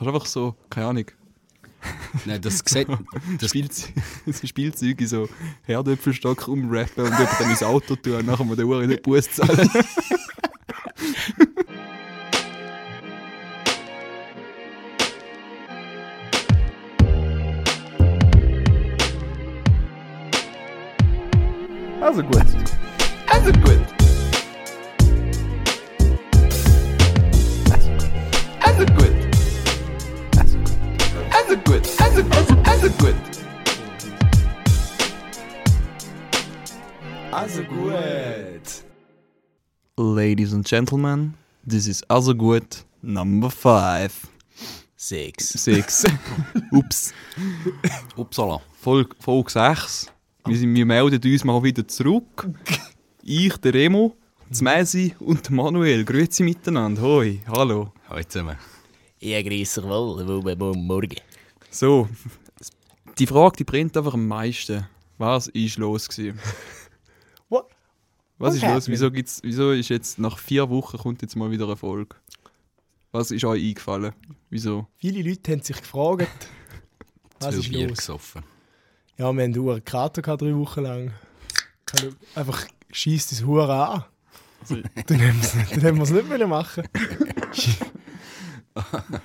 Kannst einfach so, keine Ahnung, Nein, das sieht. Das, Spielzeug, so Spielzeuge, so Herdöpfelstock umrappen und dann ins Auto tun und nachher mal den Uhr in den Bus zahlen. gentlemen, this is also gut number five. Six. Six. Ups. Upsala. Folge, Folge 6. Wir, sind, wir melden uns mal wieder zurück. Ich, der Remo, das Messi und der Manuel. Grüezi miteinander. Hoi, hallo. Hallo zusammen. Ja, grüße wohl, guten Morgen. So, die Frage, die brennt einfach am meisten. Was ist los gewesen? Was What ist los? Wieso, gibt's, wieso ist jetzt nach vier Wochen kommt jetzt mal wieder eine Folge? Was ist euch eingefallen? Wieso? Viele Leute haben sich gefragt, was ist Bier los? gesoffen. Ja, wir haben einen Kater gehabt, drei Wochen lang. Einfach schießt das Hure an. dann haben wir's- dann haben wir es nicht mehr machen.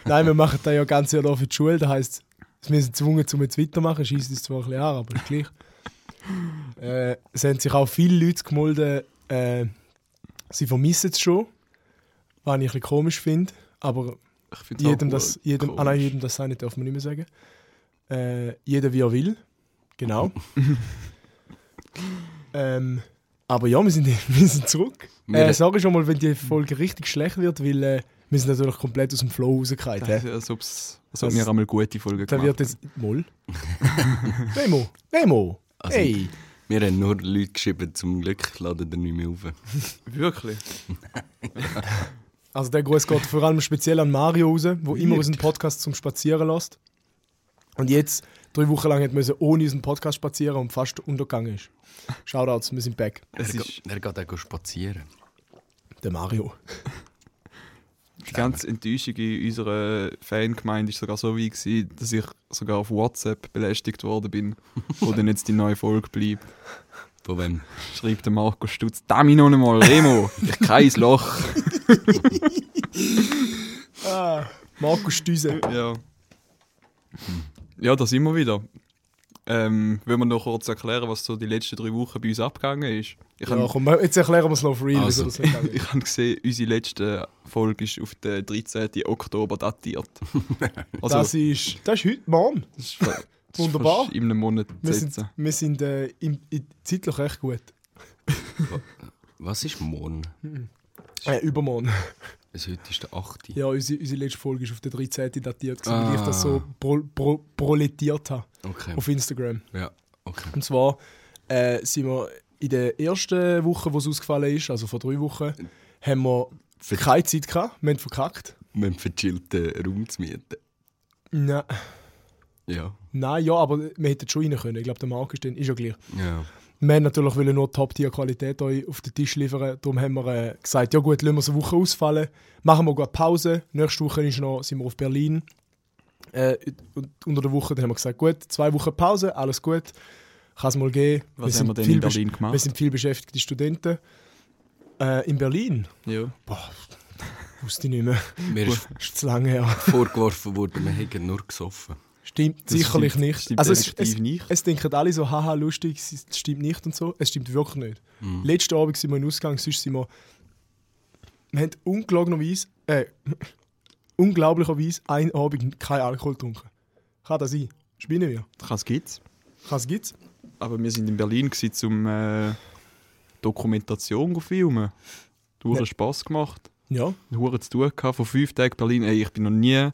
Nein, wir machen da ja ganz Jahr für die Schule. Das heisst, wir sind gezwungen, um jetzt weitermachen. Schießt es zwar ein bisschen an, aber gleich. Äh, es haben sich auch viele Leute gemeldet, äh, sie vermissen es schon. Was ich ein bisschen komisch finde. Aber jedem das, jedem, ah nein, komisch. jedem das sein darf man nicht mehr sagen. Äh, jeder wie er will. Genau. ähm, aber ja, wir sind, wir sind zurück. Äh, sag ich schon mal, wenn die Folge richtig schlecht wird, weil äh, wir sind natürlich komplett aus dem Flow rausgefallen. Das ist, als ob wir einmal gute Folge Da gemacht wird jetzt. Moll. Remo, Remo, Also, hey. Wir haben nur Leute geschrieben, zum Glück laden ihr nicht mehr auf. Wirklich? Also der Gruß geht vor allem speziell an Mario raus, wo immer unseren Podcast zum Spazieren lässt. Und jetzt drei Wochen lang müssen ohne unseren Podcast spazieren und fast untergegangen ist. Shoutouts, wir sind back. Er, ist er geht auch spazieren. Der Mario. Die ganze Enttäuschung in unserer Fangemeinde ist sogar so weit gewesen, dass ich sogar auf WhatsApp belästigt worden bin, wo dann jetzt die neue Folge bleibt. Von wem? Schreibt der Marco Stutz, «Dammi noch einmal, Remo, ich kein Loch.» Ah, Markus Stüse. Ja. Ja, da sind wir wieder. Ähm, wollen wir noch kurz erklären, was so die letzten drei Wochen bei uns abgegangen ist? Ich Ja, habe komm, jetzt erklären wir es noch free, Also. ist. ich hab gesehen, unsere letzte Folge ist auf den 13. Oktober datiert. Also, das, ist, das ist heute, Mann. das ist das ist Wunderbar. fast In einem Monat Wir sind, wir sind äh, im, im, zeitlich recht gut. Was ist morgen? Äh, übermorgen. Also heute ist der 8. Ja, unsere, unsere letzte Folge ist auf der 13. datiert, Ah. weil ich das so pro, pro, proletiert habe Okay. auf Instagram. Ja, okay. Und zwar äh, sind wir in der ersten Woche, wo es ausgefallen ist, also vor drei Wochen, haben wir Ver- keine Zeit gehabt. Wir haben verkackt. Wir haben verchillten Raum zu mieten. Nein, Ja. nein ja, aber wir hätten schon rein können. Ich glaube, der Markt ist, dann- ist ja gleich. Ja. Wir wollten natürlich wollen nur Top-Tier-Qualität auf den Tisch liefern. Darum haben wir äh, gesagt, ja gut, lassen wir es eine Woche ausfallen. Machen wir gut Pause. Nächste Woche ist noch, sind wir auf Berlin. Äh, und unter der Woche dann haben wir gesagt, gut, zwei Wochen Pause, alles gut. Kann es mal gehen. Was sind haben wir denn in Berlin Wir gemacht? sind viel beschäftigte Studenten. Äh, in Berlin? Ja. Boah, wusste ich nicht mehr. Mir ist Ist zu lange her. vorgeworfen worden, wir hätten nur gesoffen. Stimmt Das sicherlich stimmt- nicht. stimmt also es, es, nicht. es denken alle so, haha, lustig, es es stimmt nicht und so. Es stimmt wirklich nicht. Mhm. Letzten Abend sind wir in Ausgang, sonst sind wir... Wir haben ungelogenerweise, äh, unglaublicherweise einen Abend kein Alkohol getrunken. Kann das sein? Spinnen wir? Das gibt's. Was gibt's? Aber wir sind in Berlin gewesen, um äh, Dokumentation zu filmen. Du hast Ja. Spass gemacht. Ja. Hure zu tun gehabt. Vor fünf Tagen Berlin. Ey, ich bin noch nie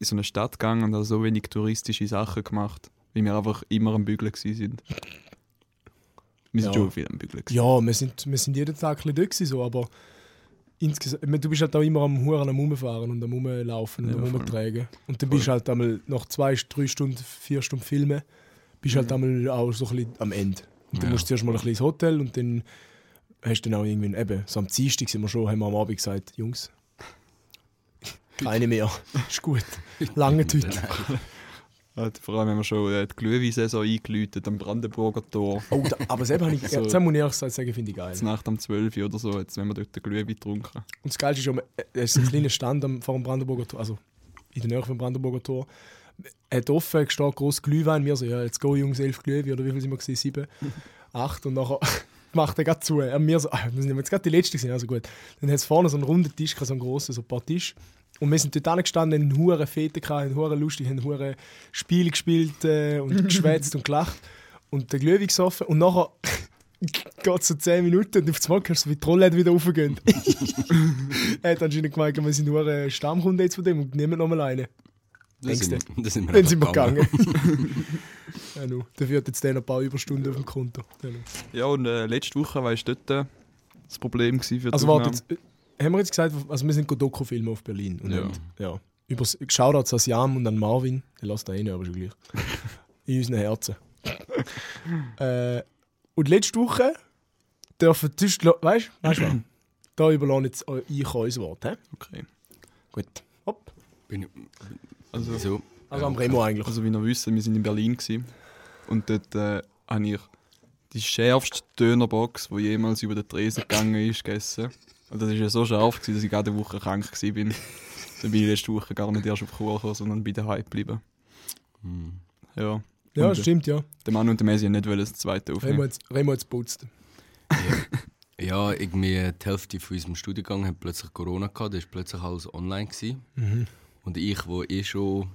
in so eine Stadt gegangen und habe so wenig touristische Sachen gemacht, weil wir einfach immer am Bügeln sind. Wir sind Ja. schon viel am Bügeln. Ja, wir sind, wir sind jeden Tag ein bisschen dort aber insgesamt, du bist halt auch immer am Huren am Rumfahren und am Rumlaufen und Ja, am voll. Rumtragen. Und dann bist du halt einmal nach zwei, drei Stunden, vier Stunden Filmen, bist du halt einmal auch so ein bisschen am Ende. Und dann Ja. musst du zuerst mal ein bisschen ins Hotel und dann hast du dann auch irgendwie, eben, so am Dienstag sind wir schon, haben wir am Abend gesagt, Jungs, Keine mehr. Ist gut. Lange Tüte. Äh, Vor allem haben wir schon äh, die Glühwein-Saison eingeläutet am Brandenburger Tor. Oh, da, aber selber habe ich, So. das muss ich ehrlich gesagt sagen, finde ich geil. Jetzt Nacht um 12 Uhr oder so, jetzt haben wir dort den Glühwein getrunken. Und das Geilste ist schon, äh, es ist ein kleiner Stand am, vor dem Brandenburger Tor, also in der Nähe vom Brandenburger Tor. Er hat offen, steht groß Glühwein. Wir so, ja, jetzt go Jungs, elf Glühwein, oder wie viel sind wir gewesen? Sieben, acht. Und nachher macht er gerade zu. Er mir so, ah, wir sind jetzt gerade die Letzte gewesen, also gut. Dann hat es vorne so einen runden Tisch, so einen grossen, so ein paar Tisch. Und wir sind dort angestanden, haben hure Fete gehabt, haben hure lustig, haben hure Spiele gespielt äh, und geschwätzt und gelacht. Und den Glühwein gesoffen. Und nachher geht so 10 Minuten und auf das Mal hörst du, wie die Rollläden wieder aufgehen. er hat anscheinend gemeint, wir sind nur ein Stammkunde jetzt von dem und nehmen nochmal einen. Da sind, Denkst da sind wir, Dann sind wir gegangen. ja, nu. Dafür hat jetzt der noch ein paar Überstunden auf dem Konto. Ja, und äh, letzte Woche war dort äh, das Problem für die Also warte, jetzt, äh, haben wir jetzt gesagt, also wir sind Doku-Filme auf Berlin. Und Ja. haben, ja. Über Shoutouts an Siam und an Marvin. Der lässt da rein, aber schon gleich. In unseren Herzen. äh, und letzte Woche dürfen die weißt du, weißt du was? Da überlasse jetzt ich euch Wort. He? Okay. Gut. Hopp. Bin ich, Also, so. Also am Remo eigentlich. also wie ihr wisst, wir sind in Berlin gewesen. und dort äh, habe ich die schärfste Dönerbox, die jemals über den Tresen gegangen ist, gegessen. Und das war ja so scharf, gewesen, dass ich gerade eine Woche krank war. Dann bin ich letzte Woche gar nicht erst auf Chur gekommen, sondern bei daheim geblieben. Hm. Ja. Ja, Und, stimmt, ja. Der Mann und der Messi haben nicht wollen das zweite Remo aufnehmen. hat Remo hat's putzt. Ja, irgendwie die Hälfte von unserem Studiengang hat plötzlich Corona gehabt, da war plötzlich alles online. Gewesen. Mhm. Und ich, wo eh schon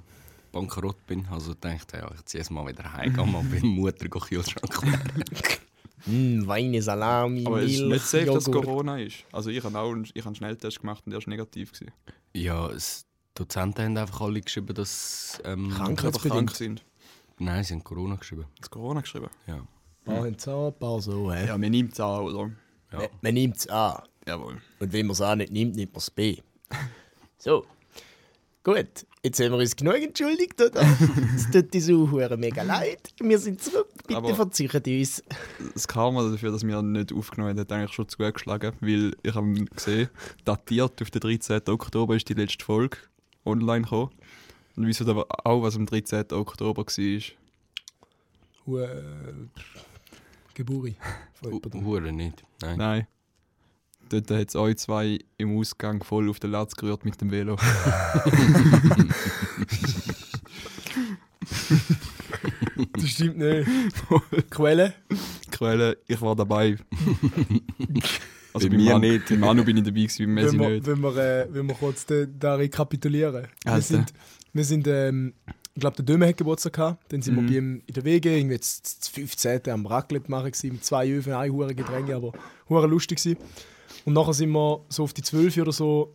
bankrott bin, also dachte ja, ich ziehe es mal wieder heim, gehe mal bei der Mutter go Kühlschrank Hm, Weine, Salami, Aber es ist nicht safe, dass Joghurt. Corona ist. Also ich habe auch einen, ich habe einen Schnelltest gemacht und der war negativ. Gewesen. Ja, es, die Dozenten haben einfach alle geschrieben, dass... Ähm, Krankheitsbedingt. krank sind. Nein, sie haben Corona geschrieben. Das Corona geschrieben. Ja. Ein paar haben es auch, ein paar so. He? Ja, man nimmt es an, oder? ja. Man, man nimmt es A. Jawohl. Und wenn man es A nicht nimmt, nimmt man es B. So. Gut, jetzt haben wir uns genug entschuldigt, oder? Es tut uns auch mega leid. Wir sind zurück. Bitte Aber- verzeichert uns. Das Karma dafür, dass wir nicht aufgenommen haben, hat eigentlich schon zugeschlagen, weil ich habe gesehen, datiert auf den 13. Oktober ist die letzte Folge online gekommen. Und wieso aber auch, was am 13. Oktober war. Uh, Geburi. Hure nicht. Nein. Nein. Dort hat es euch zwei im Ausgang voll auf den Latz gerührt mit dem Velo. Das stimmt nicht. Quelle? Quelle, ich war dabei. also Bei bei mir Man, nicht. Bei Manu bin ich dabei, gewesen, bei Messi Wenn wir, nicht. wenn, wir, äh, wenn wir kurz da, da rekapitulieren. Wir Also. sind, wir sind ähm, ich glaube, der Döme hat Geburtstag gehabt. Dann sind Mhm. wir bei ihm in der Wege, irgendwie das, das 15. am Raclette machen gewesen, mit zwei Öfen, ein hure Getränke, aber hure lustig gewesen. Und nachher sind wir so auf die 12 oder so,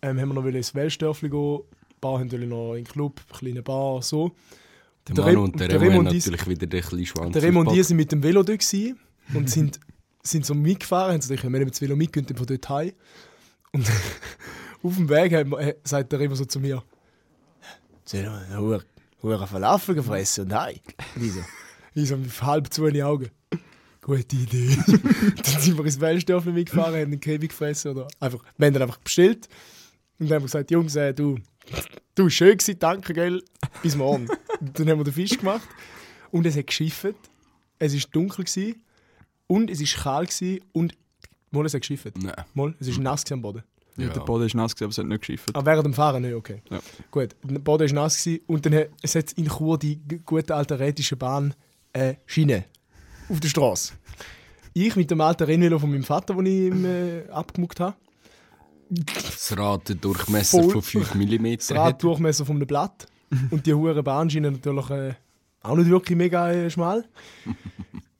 ähm, haben wir noch ins Weltstörfli gehen. Ein paar haben natürlich noch in den Club, eine kleine Bar, so. Der Der Rem- und der der Remo haben natürlich wieder den kleinen Schwanz Der Remo und die ausgepackt. sind mit dem Velo dort und sind, sind so mitgefahren. Haben sich, wir haben das Velo mitgegeben und von dort heim. Und auf dem Weg hat, man- sagt der Remo so zu mir: Sie haben eine hure- hure Falafel gefressen und hey. Wieso? Ich so mit halb zu in die Augen. Gute Idee. dann sind wir ins Weltstörfel mitgefahren, haben den Käfig gefressen oder einfach, wir haben dann einfach bestellt. Und dann haben wir gesagt, Jungs, äh, du, du, schön gewesen, danke, gell, bis morgen. Dann haben wir den Fisch gemacht und es hat geschifft. Es war dunkel gewesen, und es war kalt gewesen, und mal, es hat geschifft. Nein. Mal, es war nass am Boden. Ja. Der Boden ist nass, gewesen, aber es hat nicht geschifft. Aber während dem Fahren nicht, okay. Ja. Gut, der Boden war nass gewesen, und dann hat es hat in Chur die gute alte rätische Bahn äh, Schiene auf der Straße. Ich mit dem alten Rennvelo von meinem Vater, den ich ihm äh, abgemuckt habe. Das Rad den Durchmesser Voll. von 5 mm Das. Raddurchmesser von einem Blatt. und die hure Bahnschiene natürlich äh, auch nicht wirklich mega äh, schmal.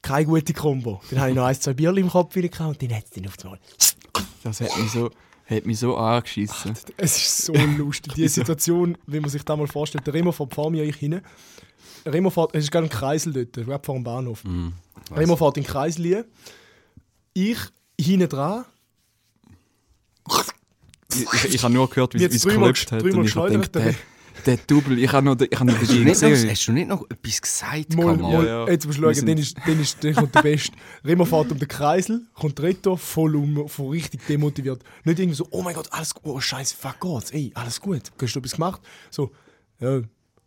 Keine gute Kombo. Dann habe ich noch ein, zwei Bier im Kopf und dann hat es dann auf einmal. Das hat mich so, hat mich so angeschissen. Es ist so lustig. Die Situation, wie man sich da mal vorstellt, der Remo fährt vor mir ich hin. Remo fährt, es ist gerade ein Kreisel dort, gerade vor dem Bahnhof. Mhm. Remo fährt in den Kreisel rein. Ich hinten dran, Ich, ich, habe nur gehört, wie es geklopft hat. Und ich habe gedacht, Der, Double, ich habe noch, ich habe noch Hast du, nicht noch, hast du nicht noch etwas gesagt? Mal, mal, ja. Jetzt musst du schauen, dann, ist, dann, ist, dann kommt der Beste. Remo fährt um den Kreisel, kommt Reto voll um, voll richtig demotiviert. Nicht irgendwie so, oh mein Gott, alles gut, oh scheiße, fuck geht's, ey, alles gut, hast du etwas gemacht? So, ja,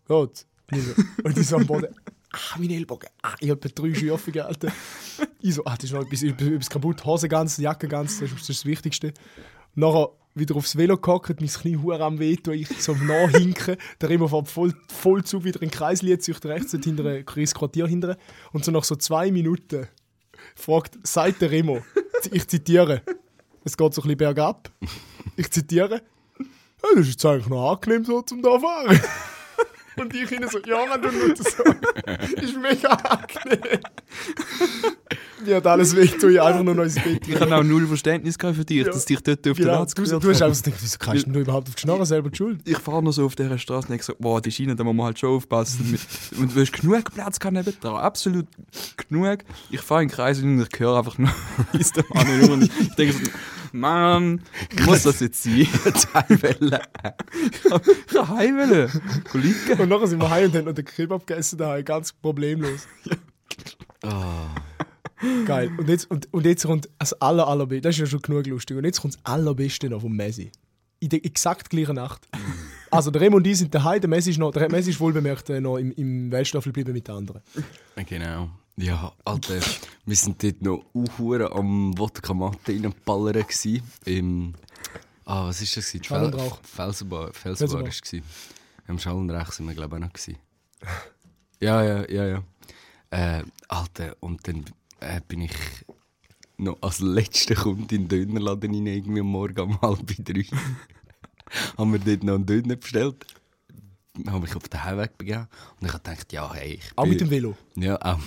geht's. Und ich so- Und ich so am Boden, ah, meine Ellbogen, ah, ich habe drei Schürfe gehalten. Ich so, ah, das ist noch etwas, etwas kaputt, Hose ganz, Jacke ganz, das ist das, ist das Wichtigste. Nachher wieder aufs Velo gehockt, mein Knie hure am wehtun, ich so nachhinken, der fährt voll, voll zu wieder in den Kreis, jetzt sich rechts dort hinter ein kleines Quartier hinter und so nach so zwei Minuten fragt, sagt der Remo, ich zitiere, es geht so ein bisschen bergab, ich zitiere, ja, das ist jetzt eigentlich noch angenehm so zum da fahren. Und ich ihnen so, ja, wenn du nur das sagst, ist mega angenehm. Mir hat alles weh, tue ich einfach nur noch ins Bett. Ich habe auch null Verständnis für dich, Ja. dass dich dort auf der Genau, Latz du, gerührt du hast einfach so gedacht, wieso kannst du überhaupt auf die Schnarre selber die Schuld? Ich fahre noch so auf dieser Straße und denke so, boah, die Schiene, da muss man halt schon aufpassen. Und du hast genug Platz neben dran, absolut genug. Ich fahre in den Kreis und ich höre einfach nur, ist der Mann nur ich denke so, Mann, muss das jetzt sein? Jetzt Heimwelle. Kollege. Und nachher sind wir heim und haben noch den Kebab gegessen daheim, ganz problemlos. Ah. Geil. Und jetzt, und, und jetzt kommt das aller, allerbeste, das ist ja schon genug lustig, und jetzt kommt das allerbeste noch vom Messi. In der exakt gleichen Nacht. Also der Remo und ich sind daheim, der Messi ist, noch, der Messi ist wohlbemerkt äh, noch im, im Weltstaffel geblieben mit den anderen. Genau. Ja, Alter, wir sind dort noch uhuere am Wodka-Matte reinballern gsi. Im... Ah, was ist das? gewesen? Schall und Rauch. Felsenbar. Felsenbar Felsenbar. war es. gewesen. Am Schall und Rauch sind wir, glaube ich, auch noch. Gewesen. Ja, ja, ja, ja. Äh, Alter, und dann äh, bin ich noch als letzter Kunde in den Dönerladen rein, irgendwie am Morgen um halb drei. haben wir dort noch einen Döner bestellt. Habe mich auf den Heimweg begeben. Und ich habe gedacht, ja, hey, ich Auch bin- mit dem Velo. ja, auch.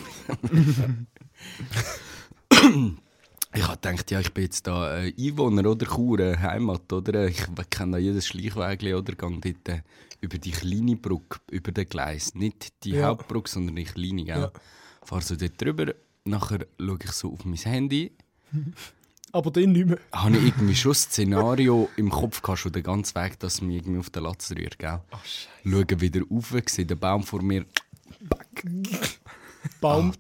ich habe gedacht, ja, ich bin jetzt da äh, Einwohner oder Chur, Heimat, oder? Ich kenne jedes Schleichweg oder gang dort äh, über die kleine Brücke, über den Gleis. Nicht die Ja. Hauptbrücke, sondern die kleine, gell? Ja. Fahr so dort drüber, nachher schaue ich so auf mein Handy, Aber den nicht mehr. habe ich irgendwie schon ein Szenario im Kopf gehabt, schon den ganzen Weg, dass mich irgendwie auf den Latz rührt, gell? Oh, Schaue wieder rauf, sehe den Baum vor mir, Baum.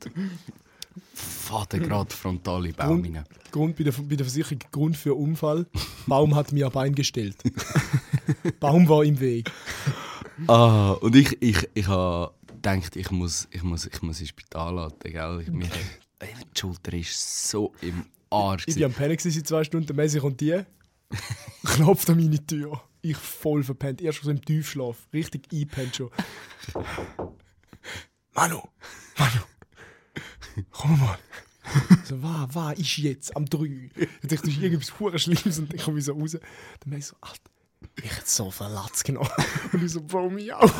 fährt gerade frontal in Baum Grund, rein. Grund bei, der, bei der Versicherung Grund für Unfall. Baum hat mir ein Bein gestellt. Baum war im Weg. Ah, und ich, ich, ich habe gedacht, ich muss, ich muss, ich muss ins Spital laden, gell? Ich, mir, die Schulter ist so im Arsch. Ich war am Pennen seit zwei Stunden, Messi kommt die, klopft an meine Tür. Ich voll verpennt, erst schon so im Tiefschlaf, richtig einpennt schon. Manu, Manu, komm mal. So, was, was ist jetzt am 3? Ich dachte, das ist irgendwas hure Schlimmes und dann komme ich so raus. Dann Messi so, Alter, ich hätte so viel Latz genommen. Und ich so, Bro, mich auch.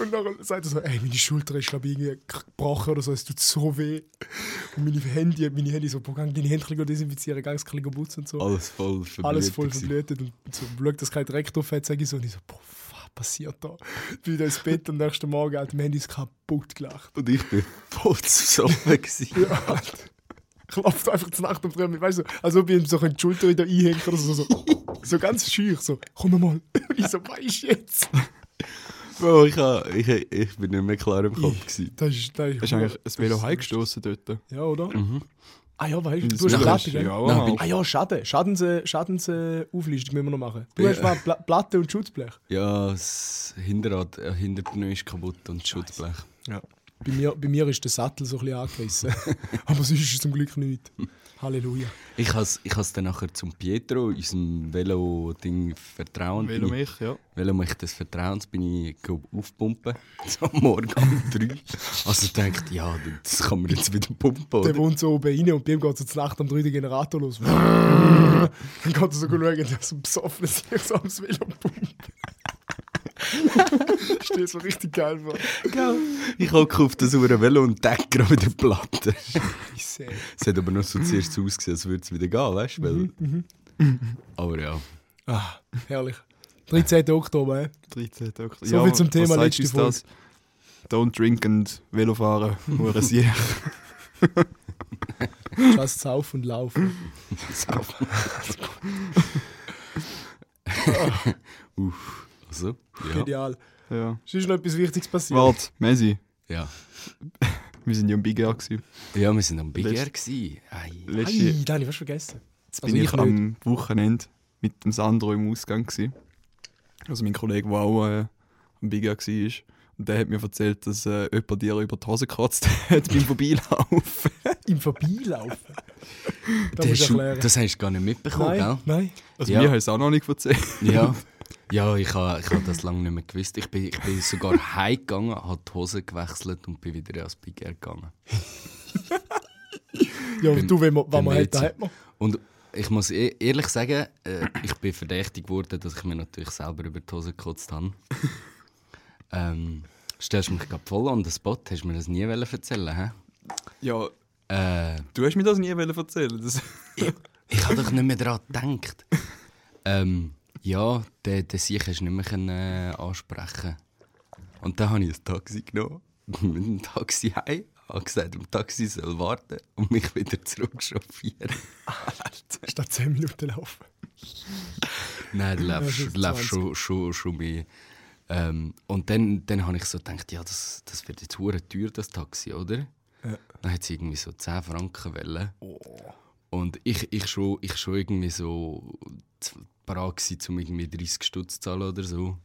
Und dann sagt er so, ey, meine Schulter ist glaube ich irgendwie gebrochen oder so, es tut so weh. Und meine Hände, meine Hände so, boah, gang deine Hände desinfizieren, gang es ein putzen und so. Alles voll verblutet. Alles voll verblutet und so, schau, dass kein Dreck drauf hat, sage ich so. Und ich so, boah, was passiert da? Ich bin wieder ins Bett und am nächsten Morgen hat mein Handy ist kaputt gelacht. Und ich bin voll zusammen. gewesen. Ja, Alter. Klopft einfach zur Nacht um drei, weißt du, als ob ich ihm so die Schulter wieder einhängt oder so, so, so ganz schüch, so, komm mal. Und ich so, was ist jetzt? Bro, ich, ha- ich, ich bin nicht mehr klar im Kopf. Gewesen. Das ist, das ist, Hast du eigentlich ein Velo heimgestoßen dort? Ja, oder? Mhm. Ah ja, weißt du, Das du hast eine Platte, gell? ja, Nein, Ah ja, Schaden. Schadens, Schadens Auflistung müssen wir noch machen. Du Ja. hast mal Pla Platte und Schutzblech. Ja, das Hinterrad, äh, Hinterpneu ist kaputt und das Schutzblech. Ja. Bei mir, bei mir ist der Sattel so ein bisschen angerissen. Aber sonst ist es zum Glück nicht. Halleluja. Ich habe ich has dann nachher zum Pietro, unserem Velo-Ding Vertrauen. Velo bin ich- mich, ja. Velo mich des Vertrauens bin ich aufpumpen. So am Morgen um drei. Also ich dachte, ja, das kann man jetzt wieder pumpen, Der wohnt so oben rein und bei ihm geht so zur Nacht am 3. Generator los. Dann geht er so schauen, der so besoffen sich so am Velo pumpt. Steht so richtig geil vor. Ich hocke auf das Velo und decke gerade wieder Platte. Ich sehe. Es hat aber noch so zuerst so ausgesehen, als würde es wieder gehen, weißt du? Weil... Aber ja. Ah, herrlich. 13. Oktober, äh. 13. Oktober. So viel zum Thema letzte Folge. das? Don't drink and Velo fahren. Nur ein Sieg. Just sauf und lauf. Uff. Also, ja. Genial. Ja. Ist noch etwas Wichtiges passiert? Warte, Messi, Ja. wir sind ja im Big Air gewesen. Ja, wir sind am Big Letzt- Air gewesen. Ei. Letzte, Ei, da habe ich fast vergessen. Jetzt Also bin ich ich am Wochenende mit dem Sandro im Ausgang. Gewesen. Also mein Kollege, der auch äh, am Big Air war. Und der hat mir erzählt, dass äh, jemand dir über die Hose gekratzt hat beim Vorbeilaufen. Im Vorbeilaufen. Da Das, du das hast du gar nicht mitbekommen, nein, nein. Also Ja. mir haben es auch noch nicht erzählt. gell? Ja. Ja, ich habe ich ha das lange nicht mehr gewusst. Ich bin, ich bin sogar heimgegangen, habe die Hose gewechselt und bin wieder ans Big Air gegangen. Ja, und du, wenn man, wenn man hat, dann hat man. Und ich muss e ehrlich sagen, äh, ich bin verdächtig geworden, dass ich mir natürlich selber über die Hose gekotzt habe. ähm, stellst du mich gerade voll an den Spot? Hast du mir das nie wollen erzählen hä? Ja, Äh, du hast mir das nie wollen erzählen. Das ich habe doch nicht mehr daran gedacht. ähm, ja, den, den Sieg hast du nicht mehr können, äh, ansprechen Und dann habe ich ein Taxi genommen, mit dem Taxi heim, habe gesagt, dem Taxi soll warten und mich wieder zurückchauffieren. Statt 10 Minuten laufen. Nein, du das läufst, ist du läufst 20. schon, schon, schon mehr. Ähm, und dann, dann habe ich so gedacht, ja, das, das wird jetzt hure teuer, das Taxi, oder? Ja. Dann hat sie irgendwie so 10 Franken wollen. Und ich, ich, schon, ich schon irgendwie so parat um irgendwie 30 Stutz zu zahlen oder so.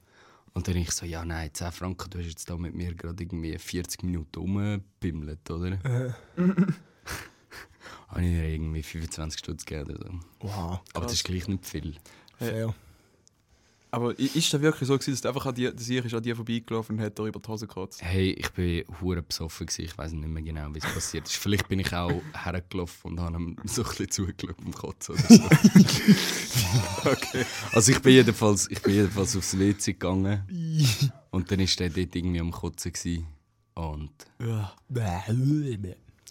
Und dann ich so, ja nein, 10 Franken, du hast jetzt da mit mir gerade irgendwie 40 Minuten rumgebimmelt, oder? Habe ich ihr irgendwie 25 Stutz gegeben oder so. Wow. Aber das ist gleich nicht viel. Fair. Aber ist das wirklich so, gewesen, dass du einfach an der Sieg ist an dir vorbeigelaufen und hat dir über die Hose gekratzt? Hey, ich bin hure besoffen gewesen. Ich weiß nicht mehr genau, wie es passiert ist. Vielleicht bin ich auch hergelaufen und habe ihm so ein bisschen zugeschaut beim Kotzen oder so. Okay. Also ich bin jedenfalls, ich bin jedenfalls aufs WC gegangen und dann war der dort irgendwie am Kotzen gewesen. und Ja.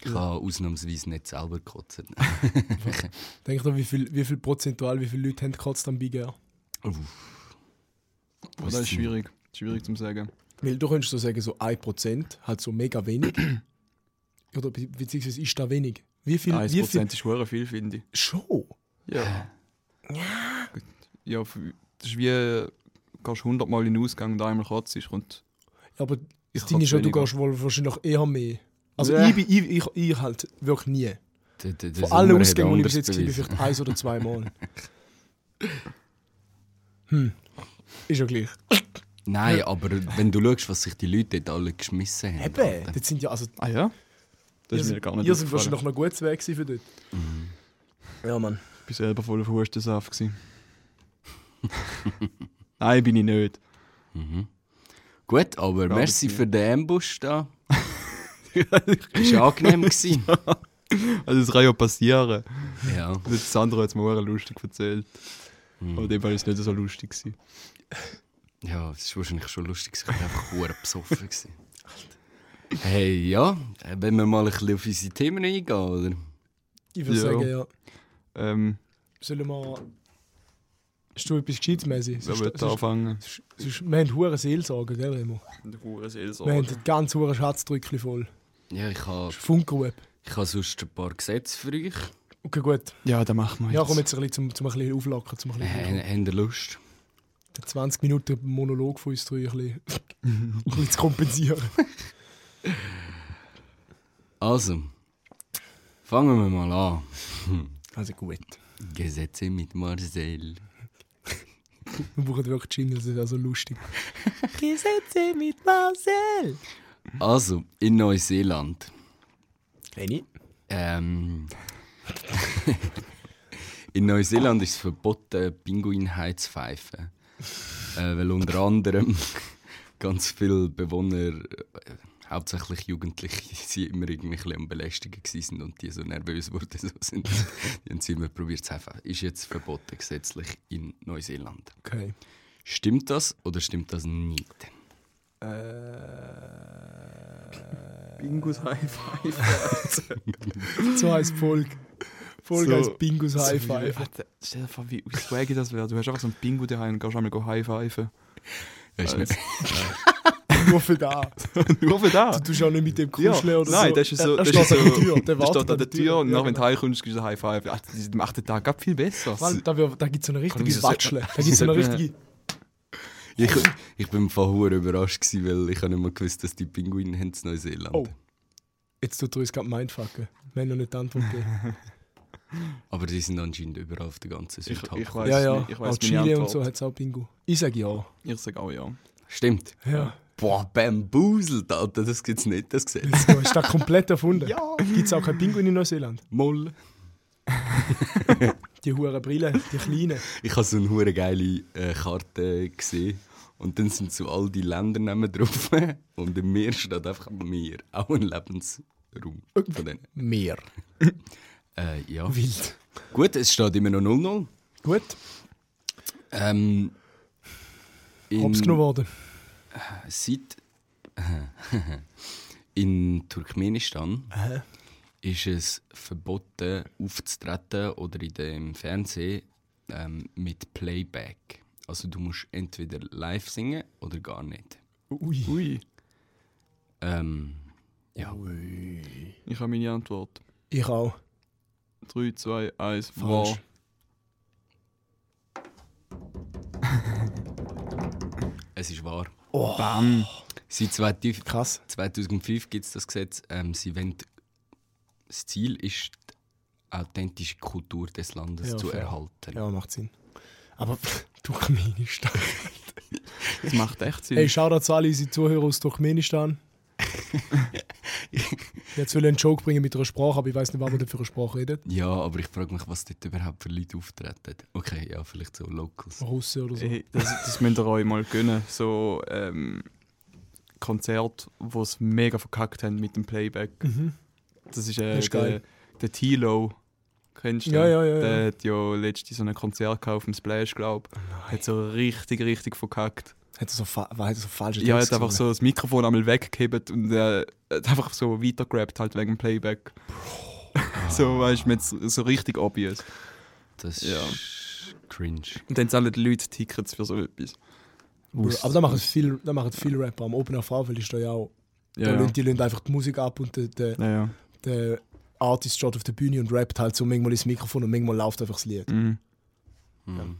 ich habe ausnahmsweise nicht selber gekotzt. Denk doch, wie viel, wie viel prozentual, wie viele Leute haben gekotzt am Big Air? Aber das ist schwierig. Schwierig zu sagen. Weil du könntest so sagen, so 1%, halt so mega wenig. Oder be beziehungsweise ist da wenig. Wie viel? 1% Wie viel? ist hure viel, finde ich. Schon? Ja. Ja, f- das ist wie, äh, gehst 100 Mal in den Ausgang und einmal kotzt, kommt Ja, aber Ich das Ding ist ja, du gehst wohl wahrscheinlich eher mehr. Also Ja. ich, bin, ich, ich, ich halt wirklich nie. Der, der Von allen hat Ausgängen, wo ich bis jetzt ich bewiesen. vielleicht eins oder zwei Mal. Hm. Ist ja gleich. Nein, aber wenn du schaust, was sich die Leute dort alle geschmissen haben. Eben, das sind ja, also, Ah ja? Das ist mir gar nicht ihr seid wahrscheinlich noch gut zu Weg für dort. Ja, Mann. Ich bin selber voll auf Hustensaft. gewesen. Nein, bin ich nicht. Mhm. Gut, aber Ja, merci für den Ambush da. Ist angenehm gewesen. Also das kann ja passieren. Ja. Das Sandro hat es mir hure lustig erzählt. Mhm. Aber dem war es nicht so lustig. Gewesen. Ja, es ist wahrscheinlich schon lustig, ich war einfach hure besoffen. gewesen. Hey, ja, wenn wir mal ein bisschen auf unsere Themen eingehen, oder? Ich würde Ja. sagen, ja. Ähm, Sollen wir. Hast du etwas Gescheites, Messi? wer Sonst- will sonst- anfangen? sonst- Wir haben hure Seelsorge, gell, immer. Der hure Wir haben Seelsorge. den ganzen hure Schatzdrückchen voll. Ja, ich habe Funkerweb. ich ha sonst ein paar Gesetze für euch. Okay, gut. Ja, dann machen wir jetzt. Ja, komm jetzt ein bisschen zum, zum ein bisschen auflockern. Zum ein Äh, bisschen Habt ihr Lust? Den 20 Minuten Monolog von uns drei ein bisschen, ein bisschen zu kompensieren. Also, fangen wir mal an. Also gut. Gesetze mit Marcel. Wir brauchen wirklich Jingles, das ist also lustig. Gesetze mit Marcel. Also, in Neuseeland. Kenny? Ähm, in Neuseeland ist es verboten, Pinguin zu pfeifen. Äh, weil unter anderem ganz viele Bewohner, äh, hauptsächlich Jugendliche, sie immer irgendwie ein bisschen am Belästigen waren und die so nervös wurden. So sind. Die haben sie immer probiert zu pfeifen. Ist jetzt verboten gesetzlich in Neuseeland. Okay. Stimmt das oder stimmt das nicht? Bingus High Five. So heisst Folge. Folge So- Bingus High So wie- Five. Warte, Stell dir vor, wie swaggy das wäre. Du hast einfach so ein Bingo daheim und gehst einmal go High Five. Ja, ist nicht. Nur für da. Nur für da. Du tust auch nicht mit dem Ja, kuscheln oder nein, so. das ist so. Er Das steht ist an der so Tür. Der der steht an der Tür und Ja, nach wenn du heimkommst, gibst du ein High Five. Ach, Das macht den Tag viel besser. Weil Da, da gibt es so eine richtige Watschle. Da gibt es so eine richtige. Ich, ich bin von Huhr überrascht, gewesen, weil ich habe nicht mal gewusst, dass die Pinguine haben in Neuseeland. Oh. Jetzt tut er uns gerade mindfucken. Wir haben noch nicht die Antwort gegeben. Aber die sind anscheinend überall auf der ganzen Ich, Südhalbkugel. ich weiß ja, ja. nicht. Ich auch Chile und so hat es auch Bingo. Ich sage ja. Ich sage auch ja. Stimmt. Ja. Boah, bamboozelt, Alter, das gibt's nicht, das gesehen. Let's go. Ist das komplett erfunden? Ja. Gibt es auch kein Pinguin in Neuseeland? Moll. Die hohen Brillen, die kleinen. Ich habe so eine hure geile äh, Karte gesehen. Und dann sind so all die Ländernamen drauf. Und im Meer steht einfach Meer. Auch ein Lebensraum von denen. Meer. Äh, ja. Wild. Gut, es steht immer noch 0-0. Gut. Ähm, in- Hops genommen worden. Seit in Turkmenistan ist es verboten aufzutreten oder in dem Fernsehen ähm, mit Playback. Also du musst entweder live singen oder gar nicht. Ui. Ui, Ähm, ja. ich habe meine Antwort. Ich auch. 3, 2, 1, Falsch. wahr. Es ist wahr. Bam. Seit 2000 Krass. 2005 gibt es das Gesetz. Ähm, sie wollen, das Ziel ist, die authentische Kultur des Landes Ja, zu fair. erhalten. Ja, macht Sinn. Aber Turkmenistan. Das macht echt Sinn. Hey, Shoutout zu alle unsere Zuhörer aus Turkmenistan. Jetzt will ich einen Joke bringen mit einer Sprache, aber ich weiß nicht, was wir denn für eine Sprache reden. Ja, aber ich frage mich, was dort überhaupt für Leute auftreten. Okay, ja, vielleicht so Locals. Russen oder so. Hey, das, das müsst ihr euch mal gönnen. So ähm, Konzert, wo es mega verkackt haben mit dem Playback. Mhm. Das ist, äh, Das ist der, geil. der Tilo. Kennst du Ja, den? ja, ja, Der ja. hat ja letztens so ein Konzert gekauft auf dem Splash, glaube ich. Hat so richtig, richtig verkackt. Hat er so, fa hat so falsche Ja, er hat einfach so das Mikrofon einmal weggehebt und er hat einfach so weitergerappt halt wegen dem Playback. so, weißt du, mit so richtig obvious. Das Ja. ist cringe. Und dann zahlen die Leute Tickets für so etwas. Aber da machen viel, da machen viele Rapper. Am Open AV ist da ja auch. Ja, da ja. lassen die lassen einfach die Musik ab und der, der, ja, ja. der Artist steht auf der Bühne und rappt halt so manchmal ins Mikrofon und manchmal läuft einfach das Lied. Mhm. Hm. Hm.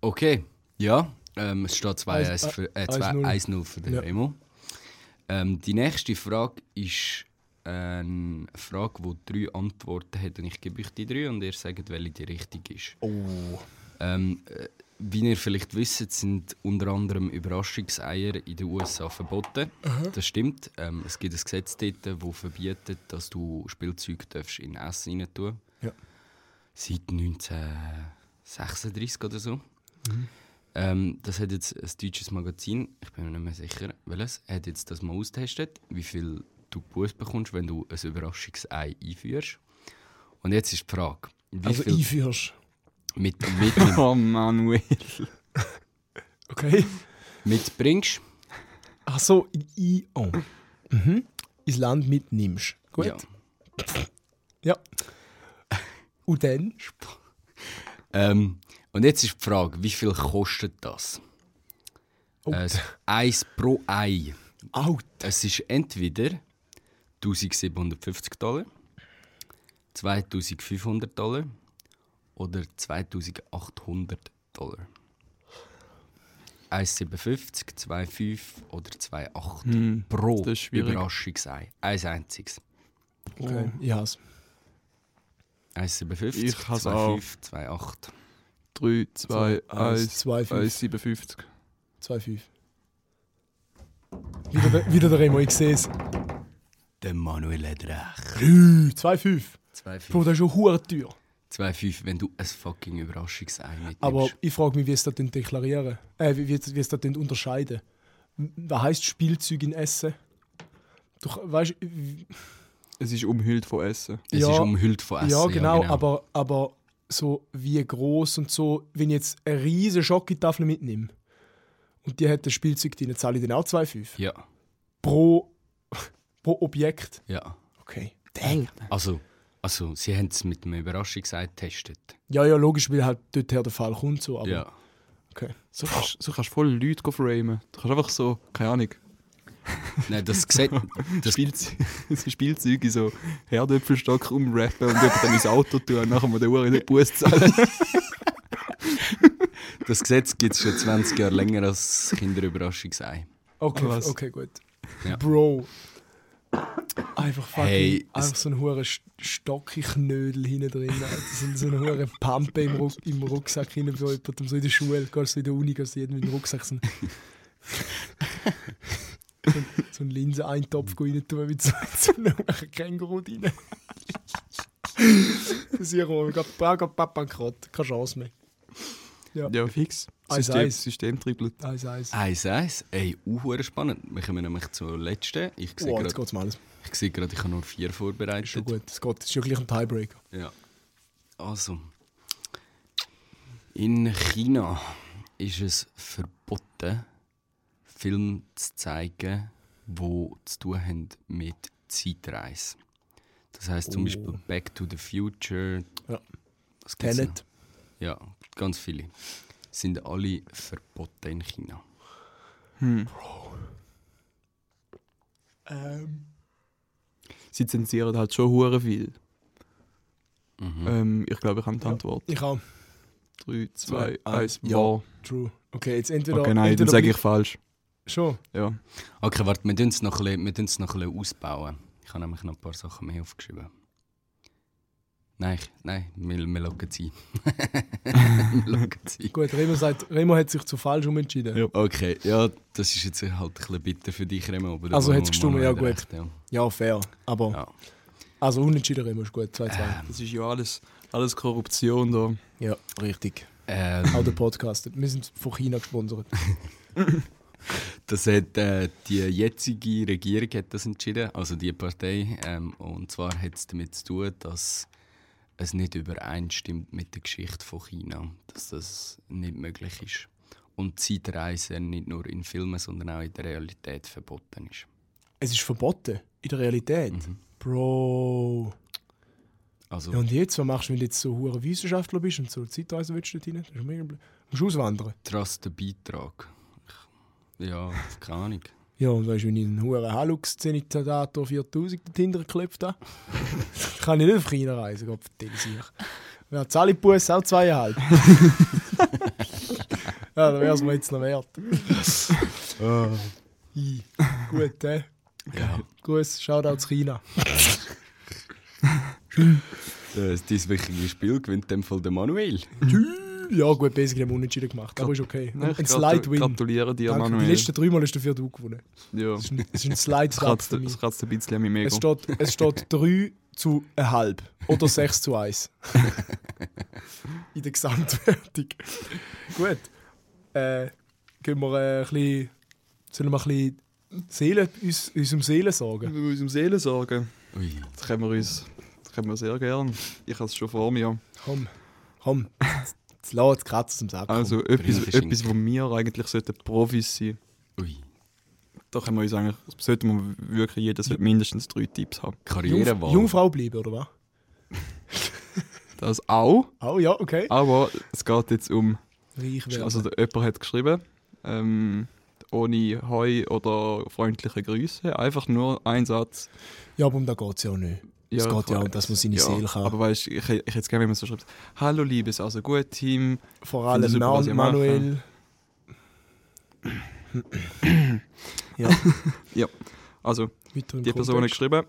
Okay, ja. Ähm, es steht 2-1 Eins- für, äh, 1-0. 2-1-0 für den Ja. Remo. Ähm, die nächste Frage ist eine Frage, die drei Antworten hat. Und ich gebe euch die drei und ihr sagt, welche die richtig ist. Oh. Ähm, äh, wie ihr vielleicht wisst, sind unter anderem Überraschungseier in den USA verboten. Das stimmt. Ähm, es gibt ein Gesetz dort, das verbietet, dass du Spielzeug darfst in Essen rein tun Ja. Seit 1936 oder so. Ähm, das hat jetzt ein deutsches Magazin, ich bin mir nicht mehr sicher, welches, hat jetzt das mal austestet, wie viel du Buß bekommst, wenn du ein Überraschungsei einführst. Und jetzt ist die Frage, wie Also viel einführst. Mit, mit, Oh Manuel. Okay. mitbringst. Ach so, i, oh. mhm. ins Land mitnimmst. Gut. Ja. Ja. Und dann? Ähm, und jetzt ist die Frage, wie viel kostet das? Oh. Äh, Eis pro Ei. Out. Es ist entweder 1750 Dollar, 2500 Dollar oder 2800 Dollar. 1,57, 2,5 oder 2,8 Hm, pro das ist schwierig. Überraschungsei. Eins einziges. Okay, ich hasse 1,57, Ich hasse auch. 2,5, 2,8. 3, 2, 1, 2, 5, 1, 57. 2, 5. Wieder, der- wieder der Remo, ich sehe es. Der Manuel hat recht. 2, 5. 2,5. Bro, das ist schon hure teuer. 2,5, wenn du ein fucking Überraschungsei mitnimmst. Aber ich frage mich, wie es das denn deklarieren? Äh, wie, wie, wie es das denn unterscheiden? Was heisst Spielzeug in Essen? Du weißt, Es ist umhüllt von Essen. es ja, ist umhüllt von Essen. ja, genau, Aber, aber so wie groß und so, wenn ich jetzt eine riesige Schokotafel mitnehme und die hat ein Spielzeug drin, zahle ich dann auch 2,5 Ja, pro, pro Objekt. ja. Okay. Dang. Also, also sie haben es mit einem Überraschungsei getestet. Ja, ja, logisch, weil halt dort her der Fall kommt so, aber ja. okay. So kannst, so kannst du voll Leute go framen. Du kannst einfach so, keine Ahnung, Nein, das Gesetz, das, Spielzeug, so Spielzeug in so Herdöpfelstock umrappen und jemand dann ins Auto tun und nachher mal den Uhr in den Bus zahlen. Das Gesetz gibt es schon 20 Jahre länger als Kinderüberraschungsei. Okay, Was? okay, gut. Ja. Bro. Einfach fucking, Hey, einfach so ein hure Stockiknödel hinten drin. So, so eine hure Pampe im, Ruck, im Rucksack hinten bei jemandem. So in der Schule, gehst du in der Uni, gehst du mit dem Rucksack so, ein- so, ein- so einen Linsen-Eintopf rein tun mit so, so einem Känguru drin. Sicher, ich brauche Papa bankrott. Keine Chance mehr. Ja, fix. Eins, System, eins. System trippelt. Eins, eins. Eins, eins. Ey, auch spannend. Wir kommen nämlich zur letzten. Ich sehe Wow, jetzt gerade, geht's mal alles. ich, sehe gerade, ich habe nur vier vorbereitet. Schon gut, es geht. Es ist ja gleich ein Tiebreaker. Ja. Also. In China ist es verboten, Filme zu zeigen, die zu tun haben mit Zeitreise. Das heißt zum Oh. Beispiel Back to the Future. Ja. Tenet. Ja, ganz viele. Sind alle verboten in China. Hm. Ähm, Sie zensieren halt schon hure viel. Mhm. Ähm, ich glaube, ich habe die Ja. Antwort. ich auch. 3, Zwei, 2, 1, ja. True. Okay, jetzt entweder. Okay, nein, dann entweder sage ich falsch. Schon. Ja. Okay, warte, wir tun es noch, ein bisschen- noch ein bisschen ausbauen. Ich habe nämlich noch ein paar Sachen mehr aufgeschrieben. Nein, nein, wir, wir loggen es ein. wir loggen es ein. Gut, Remo, sagt, Remo hat sich zu falsch umentschieden. Ja. Okay, ja, das ist jetzt halt ein bisschen bitter für dich, Remo. Aber Also hat's wir gestimmt, ja, gut. recht, ja. Ja, fair. Aber. Ja. Also unentschieden Remo ist gut. 2-2. Ähm, Das ist ja alles, alles Korruption da. Ja, richtig. ähm, Auch der Podcast. Wir sind von China gesponsert. Das hat äh, die jetzige Regierung hat das entschieden, also die Partei. Ähm, und zwar hat es damit zu tun, dass es nicht übereinstimmt mit der Geschichte von China, dass das nicht möglich ist. Und Zeitreisen nicht nur in Filmen, sondern auch in der Realität verboten ist. Es ist verboten. In der Realität. Mhm. Bro. Also, Ja, und jetzt? Was machst du, wenn du jetzt so hure Wissenschaftler bist und so Zeitreisen willst du dort rein? Du musst auswandern. Trust den Beitrag. Ich, ja, keine Ahnung. Ja, und weißt du, wenn ich einen hohen Halux Zenitator 4000 dahinter geklopft habe, kann ich nicht auf China reisen, Gott vertell sich. Wer zahle ich Bus auch zweieinhalb? ja, dann wäre es mir jetzt noch wert. I. Gut, äh. Ja, Gruß, Shoutout zu China. das, wichtige Spiel gewinnt in dem Fall der Manuel. Ja, gut, Basic haben wir unentschieden gemacht, aber ist okay. Nein, Ein ich Slide-Win. gratuliere dir, Danke. Die Manuel. letzten drei Mal hast du für du gewonnen. Ja. Es ist ein, es ist ein Es Slide-Dub kratzt, mich. es kratzt ein bisschen an meinem Es Ego. steht, es steht 3 zu 1,5 oder 6 zu 1. In der Gesamtwertung. Gut. Äh, gehen wir äh, ein bisschen, sollen wir ein bisschen Seele, uns, unserem Seelen sagen? Wir müssen um Seele sorgen. Ui. Das können wir uns das können wir sehr gern. Ich habe es schon vor mir. Komm, komm. Jetzt lass die Katze zum Sack. Also etwas, etwas, wo wir eigentlich sollten Profis sein Ui. Da können wir uns eigentlich, sollten wir wirklich, jeder sollte mindestens drei Tipps haben. Jungf Karrierewahl. Jungfrau bleiben, oder was? Das auch, Oh ja, okay. aber es geht jetzt um, Reich werden. also der, jemand hat geschrieben, ähm, ohne Heu oder freundliche Grüße, einfach nur ein Satz. ja, aber um da geht es ja auch nicht. Es Ja, geht ja ich auch, weiß. dass man seine Seele kann. Aber weißt du, ich, ich hätte es gerne, wenn man so schreibt, Hallo Liebes, also gut Team, Vor allem super, was Man Manuel. ja, also weiter im die Person hat geschrieben,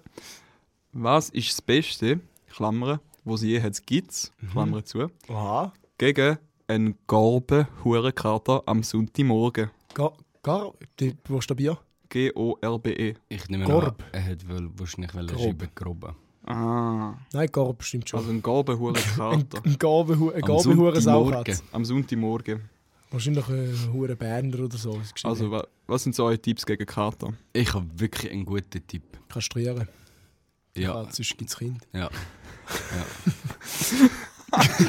was ist das Beste, Klammern, wo sie je hat gibt, Mhm. Klammern zu, Aha. gegen einen Gorben Hurenkater am Sonntagmorgen. Gar, gar, Buchstabier. G-O-R-B-E. Ich nehme Gorb. an, er hat wohl wahrscheinlich Grob. schreiben, grob. Ah, Nein, Garb stimmt schon. also ein Gorben ein Hurenkater ein Gabenhuren am Sonntagmorgen. Wahrscheinlich ein Huren Berner oder so. Also wa was sind so eure Tipps gegen Kater? Ich habe wirklich einen guten Tipp. Kastrieren. Ja, Ja. Sonst gibt es Kind. ja.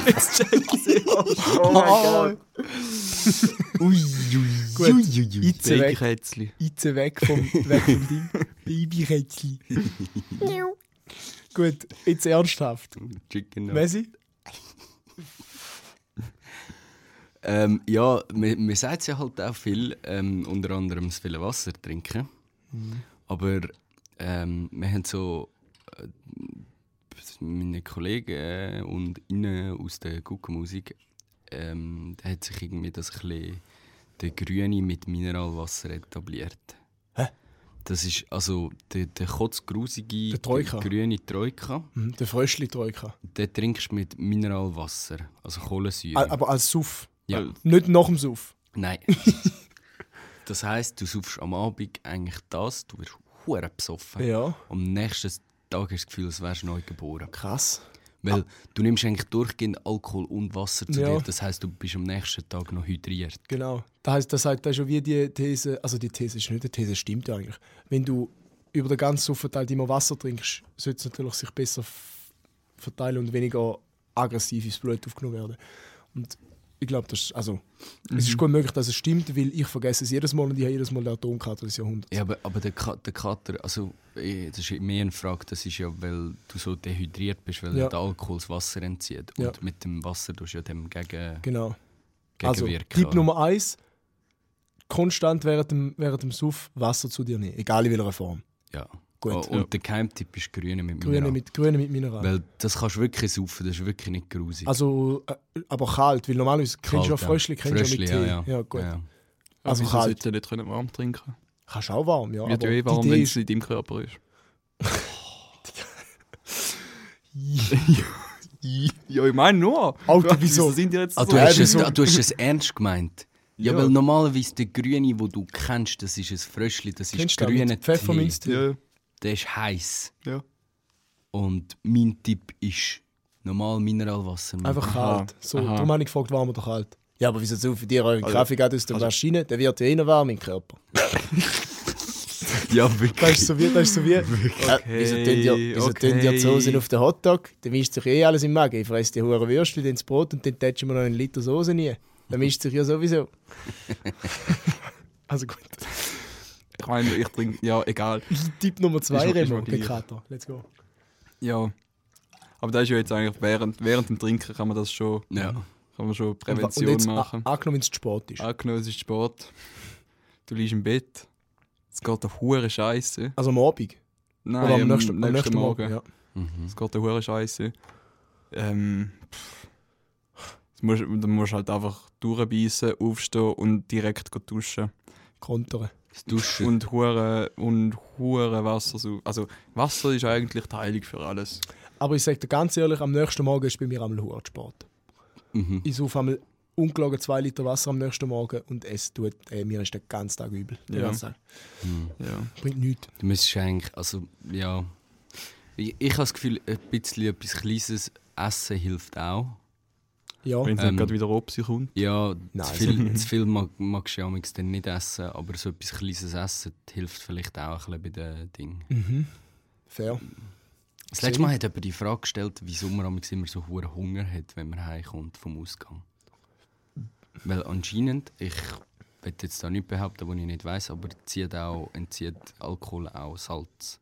Jetzt check ich Oh mein Gott. Ui, ui, Gut. ui, ui, ui. Itze weg. Babykätzli. Itze weg vom, weg vom Ding. Babykätzchen. Gut, jetzt ernsthaft. Chicken Nugget. Messi? Ähm, ja, man, man sagt ja halt auch viel, ähm, unter anderem das viele Wasser trinken. Aber ähm, wir haben so äh, meine Kollegen äh, und Ihnen aus der Guckenmusik ähm, da hat sich irgendwie das ein bisschen der Grüne mit Mineralwasser etabliert. Hä? Das ist also der, der kotzgrusige Der Troika. grüne Troika. Mhm, der Fröschli-Troika. Den trinkst du mit Mineralwasser, also Kohlensäure. Aber als Suff. ja. Nicht nach dem Suff. Nein. das heisst, du saufst am Abend eigentlich das, du wirst hure besoffen. Ja. Am nächsten Tag hast du das Gefühl, als wärst du neu geboren. Krass. Weil du nimmst eigentlich durchgehend Alkohol und Wasser zu Ja. dir. Das heisst, du bist am nächsten Tag noch hydriert. Genau. Das heißt, das sagt das ist schon wie die These, also die These ist nicht eine These, stimmt ja eigentlich. Wenn du über den ganzen Suff verteilt immer Wasser trinkst, sollte es natürlich sich besser verteilen und weniger aggressiv ins Blut aufgenommen werden. Und ich glaube, das ist, also, es ist gut möglich, dass es stimmt, weil ich vergesse es jedes Mal und ich habe jedes Mal den Atomkater des Jahrhunderts. Ja, aber, aber der, Ka der Kater, also eh, das ist mehr eine Frage, das ist ja, weil du so dehydriert bist, weil Ja. der Alkohol das Wasser entzieht. Und Ja. mit dem Wasser tust du ja dem gegen, Genau. Also, gegenwirken. Tipp Nummer eins: konstant während dem, während dem Suff Wasser zu dir nehmen, egal in welcher Form. ja. Gut. Oh, und der Geheimtipp ist Grüne mit Grüne Mineral. mit, Grüne mit Mineral. Weil das kannst du wirklich saufen, das ist wirklich nicht grusig. Also, äh, aber kalt, weil normalerweise kennst du ja Fröschli, kennst du ja mit Tee. ja, ja. gut. Ja. Also wieso kalt. ich nicht können warm trinken? Kannst du auch warm, ja. Wird ja aber eh die warm, wenn es in deinem Körper ist. ja, ich meine nur. Alter, wieso? sind die jetzt Ah, so? du, hast es, wieso? du hast es ernst gemeint. Ja, Ja. weil normalerweise der Grüne, wo du kennst, das ist ein Fröschli, das ist Kennst du grüner mit Pfefferminztee? Ja, Der ist heiß. ja. Und mein Tipp ist normal Mineralwasser. Einfach Aha, kalt. So, aha. darum habe ich gefragt, warm oder kalt. Ja, aber wieso so für dir euren Also- Kaffee geht aus der also- Maschine? Der wird ja eh noch warm im Körper. Ja, Das wirklich. ist so wie, das ist so wie äh, wieso tun dir, wieso okay. die Soße auf den Hotdog? Dann mischt sich eh alles im Magen. Ich fresse die hure Würstchen, dann das Brot und dann tätschen wir noch einen Liter Soße nie. Dann mischt sich ja sowieso. also gut. Ich meine, ich trinke, ja, egal. Tipp Nummer zwei, Ist noch- ist Remo, noch der. Kater. Let's go. Ja. Aber das ist ja jetzt eigentlich, während, während dem Trinken kann man das schon, Ja. kann man schon Und, Prävention und jetzt a- machen. angenommen, wenn es Sport ist. Angenommen, es ist Sport. Du liegst im Bett. Es geht auf hure Scheiße. Also am Abend. Nein, Oder am am nächsten, am nächsten nächsten Morgen. Morgen. Ja. Mhm. Es geht auf hure Scheiße. Ähm, pff. Du musst, du musst halt einfach durchbeissen, aufstehen und direkt duschen. Kontern. Das Duschen. Und hure und hure Wasser. Also Wasser ist eigentlich die Heilung für alles. Aber ich sage dir ganz ehrlich, am nächsten Morgen ist bei mir einmal hure Sport. Mhm. Ich saufe einmal ungelogen zwei Liter Wasser am nächsten Morgen und es tut, äh, mir ist der ganze Tag übel. Den Ja. ganzen Tag. Mhm. Ja. Bringt nichts. Du müsstest eigentlich, also ja. Ich, ich habe das Gefühl, ein bisschen etwas Kleines essen hilft auch. Ja. Wenn es Ähm, nicht gerade wieder Opsi kommt. Ja, Nein, zu viel, zu viel mag, magst du ja manchmal dann nicht essen, aber so etwas Kleines essen hilft vielleicht auch ein bisschen bei den Dingen. Mhm. Fair. Das letzte Mal hat jemand die Frage gestellt, wieso man immer so hohen Hunger hat, wenn man heimkommt vom Ausgang. Weil anscheinend, ich will jetzt da nicht behaupten, was ich nicht weiß, aber zieht auch, entzieht Alkohol auch Salz.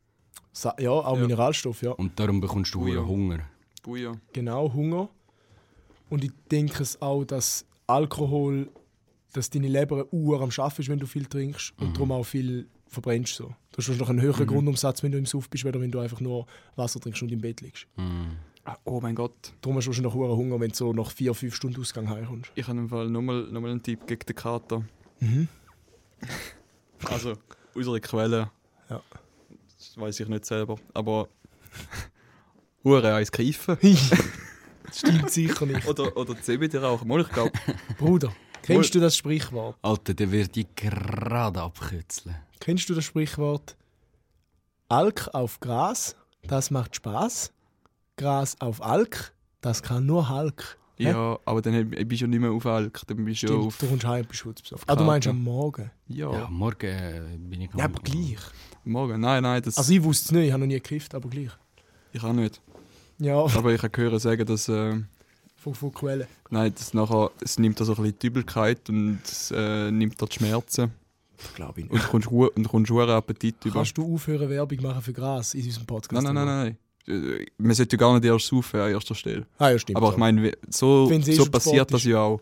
Sa ja, auch Ja. Mineralstoff, ja. Und darum bekommst du Oh wieder ja. Hunger. Buja. Genau, Hunger. Und ich denke es auch, dass Alkohol, dass deine Leber uhr am Schaffen ist, wenn du viel trinkst und darum auch viel verbrennst. So. Du hast noch einen höheren Grundumsatz, wenn du im Suff bist, oder wenn du einfach nur Wasser trinkst und im Bett liegst. Mhm. Ah, Oh mein Gott. Darum hast du wahrscheinlich noch Hunger, wenn du so nach vier, fünf Stunden Ausgang heimkommst. Ich habe im Fall nochmal noch mal einen Tipp gegen den Kater. Mhm. Also, unsere Quelle. Ja. Das weiß ich nicht selber. Aber. Hure eins greifen. Das stimmt sicher nicht. Oder, oder CBD rauchen. Mal, ich glaube. Bruder, kennst du das Sprichwort? Alter, der wird die gerade abkützeln. Kennst du das Sprichwort? Alk auf Gras, das macht Spaß. Gras auf Alk, das kann nur Hulk. Ja, aber dann bist du ja nicht mehr auf Alk. Dann bist du ja Stimmt, auf. du kommst heim bist schutzbesoffen. Ah, du meinst am Morgen? Ja, Ja, morgen äh, bin ich Ja, aber gleich. morgen. Nein, nein, das. Also ich wusste es nicht, ich habe noch nie gekifft, aber gleich. ich auch nicht. Ja, Aber ich habe gehört sagen, dass. Äh, von, von Quellen. nein, das nachher, es nimmt da so ein bisschen die Übelkeit und es äh, nimmt da die Schmerzen. Glaube ich Und du kommst, und kommst hure Appetit über. Kannst du aufhören, Werbung machen für Gras in unserem Podcast? Nein, nein, nein, nein. Man sollte ja gar nicht erst saufen an erster Stelle. Ah ja, stimmt. Aber ich meine, so, so passiert das ja auch.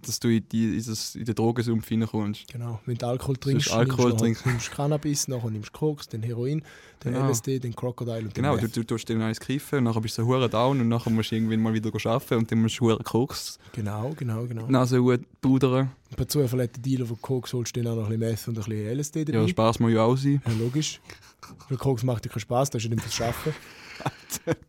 Dass du in, die, in, das, in den Drogensumpf reinkommst. Genau, wenn du Alkohol trinkst, Alkohol nimmst, du trinken. nimmst du Cannabis, nachher nimmst du Koks, dann Heroin, dann Genau. LSD, dann Crocodile und dann Genau, du, du tust dann eins kiffen und nachher bist du hure down und nachher musst du irgendwann mal wieder arbeiten und dann musst du hure Koks, Genau, genau, genau. Nase gut pudern. Und Per Zufall hat der Dealer von Koks holst du dann auch noch ein bisschen Meth und ein bisschen LSD dabei. Ja, Spaß muss ja auch sein. Ja, logisch. Weil Koks macht dir keinen Spaß, das ist ja nicht fürs Arbeiten.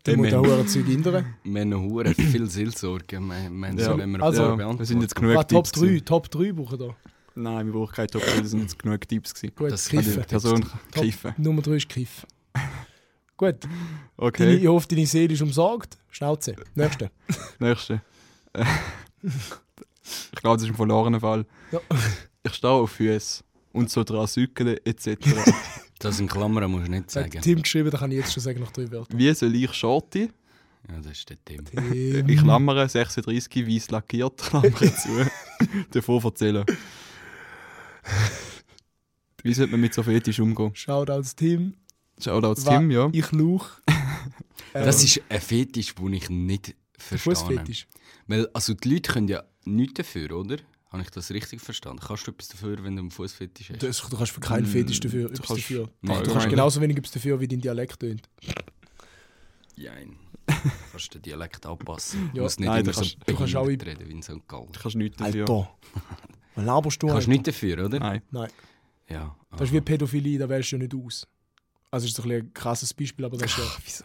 Dann muss wir, der hure Zeug hindern. wir haben noch hure viel Seelsorge. Wir, wir haben Ja. so, wenn wir Also, wir sind jetzt genug Ah, Top Tipps 3, gewesen. Top 3 brauchen wir. Nein, wir brauchen keine Top 3, das sind jetzt genug Tipps gewesen. Gut, Das Kiffen. Person Top kiffen. Nummer 3 ist Kiff. Gut, deine, Okay, ich hoffe, deine Seele ist umsorgt. Schnauze. Nächste. nächste. Ich glaube, das ist ein verlorener Fall. Ja. Ich stehe auf Füße und so dran etc. Das in Klammern musst du nicht Hat sagen. Tim geschrieben, da kann ich jetzt schon sagen, nach drei Wörtern. Wie soll ich Shorty? Ja, das ist der Tim. Tim. Ich klammere 36 weiß lackiert, Klammer zu, davon erzählen. Wie sollte man mit so Fetisch umgehen? Schaut als Tim. Schaut als Wa- Tim, ja. Ich luch. Das ist ein Fetisch, den ich nicht verstehe. Fußfetisch. Weil, also die Leute können ja nichts dafür, oder? Habe ich das richtig verstanden? Kannst du etwas dafür, wenn du einen Fußfetisch hast? Das, du kannst für keinen Mm, Fetisch dafür. du kannst- dafür. Nein, du kannst genauso wenig etwas dafür, wie dein Dialekt tönt. Jein. kannst den Dialekt anpassen. Ja. Du musst nicht Nein, immer du so kannst- du kannst auch reden wie in St. Gallen. Du kannst nichts dafür. Alter. Was laberst du? Du kannst nichts dafür, oder? Nein. Nein. Ja. Das ist wie Pädophilie, da wählst du ja nicht aus. Also, das ist ein, bisschen ein krasses Beispiel, aber das ist ja. wieso?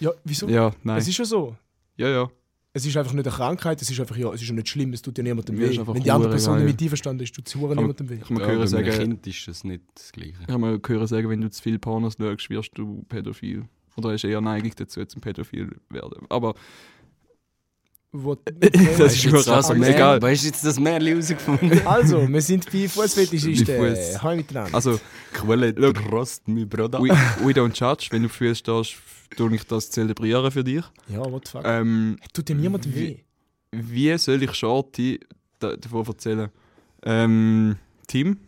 Ja, wieso? Ja, nein. Es ist ja so. ja, ja. Es ist einfach nicht eine Krankheit, es ist einfach ja, es ist ja nicht schlimm, es tut ja niemandem weh. Wenn die andere Person geil. damit einverstanden ist, tut es niemandem weh. Ich habe Ja, sagen, Kind ist das nicht das Gleiche. ich habe gehört sagen, wenn du zu viel Pornos schaust, wirst du pädophil. Oder hast eher Neigung dazu, zum Pädophil werden. Aber Wo, Das ist du aber Meer- egal. Weißt du jetzt das Meer herausgefunden? Also, wir sind bei Fußfetischisten. Hallo miteinander. also, Quelle Look. Rost, mein Bruder. we, we don't judge. Wenn du Füßen stehst, tue ich das zelebrieren für dich. ja, what the fuck. Ähm, tut dir niemandem weh. wie soll ich Shorty da, davon erzählen? Ähm, Team.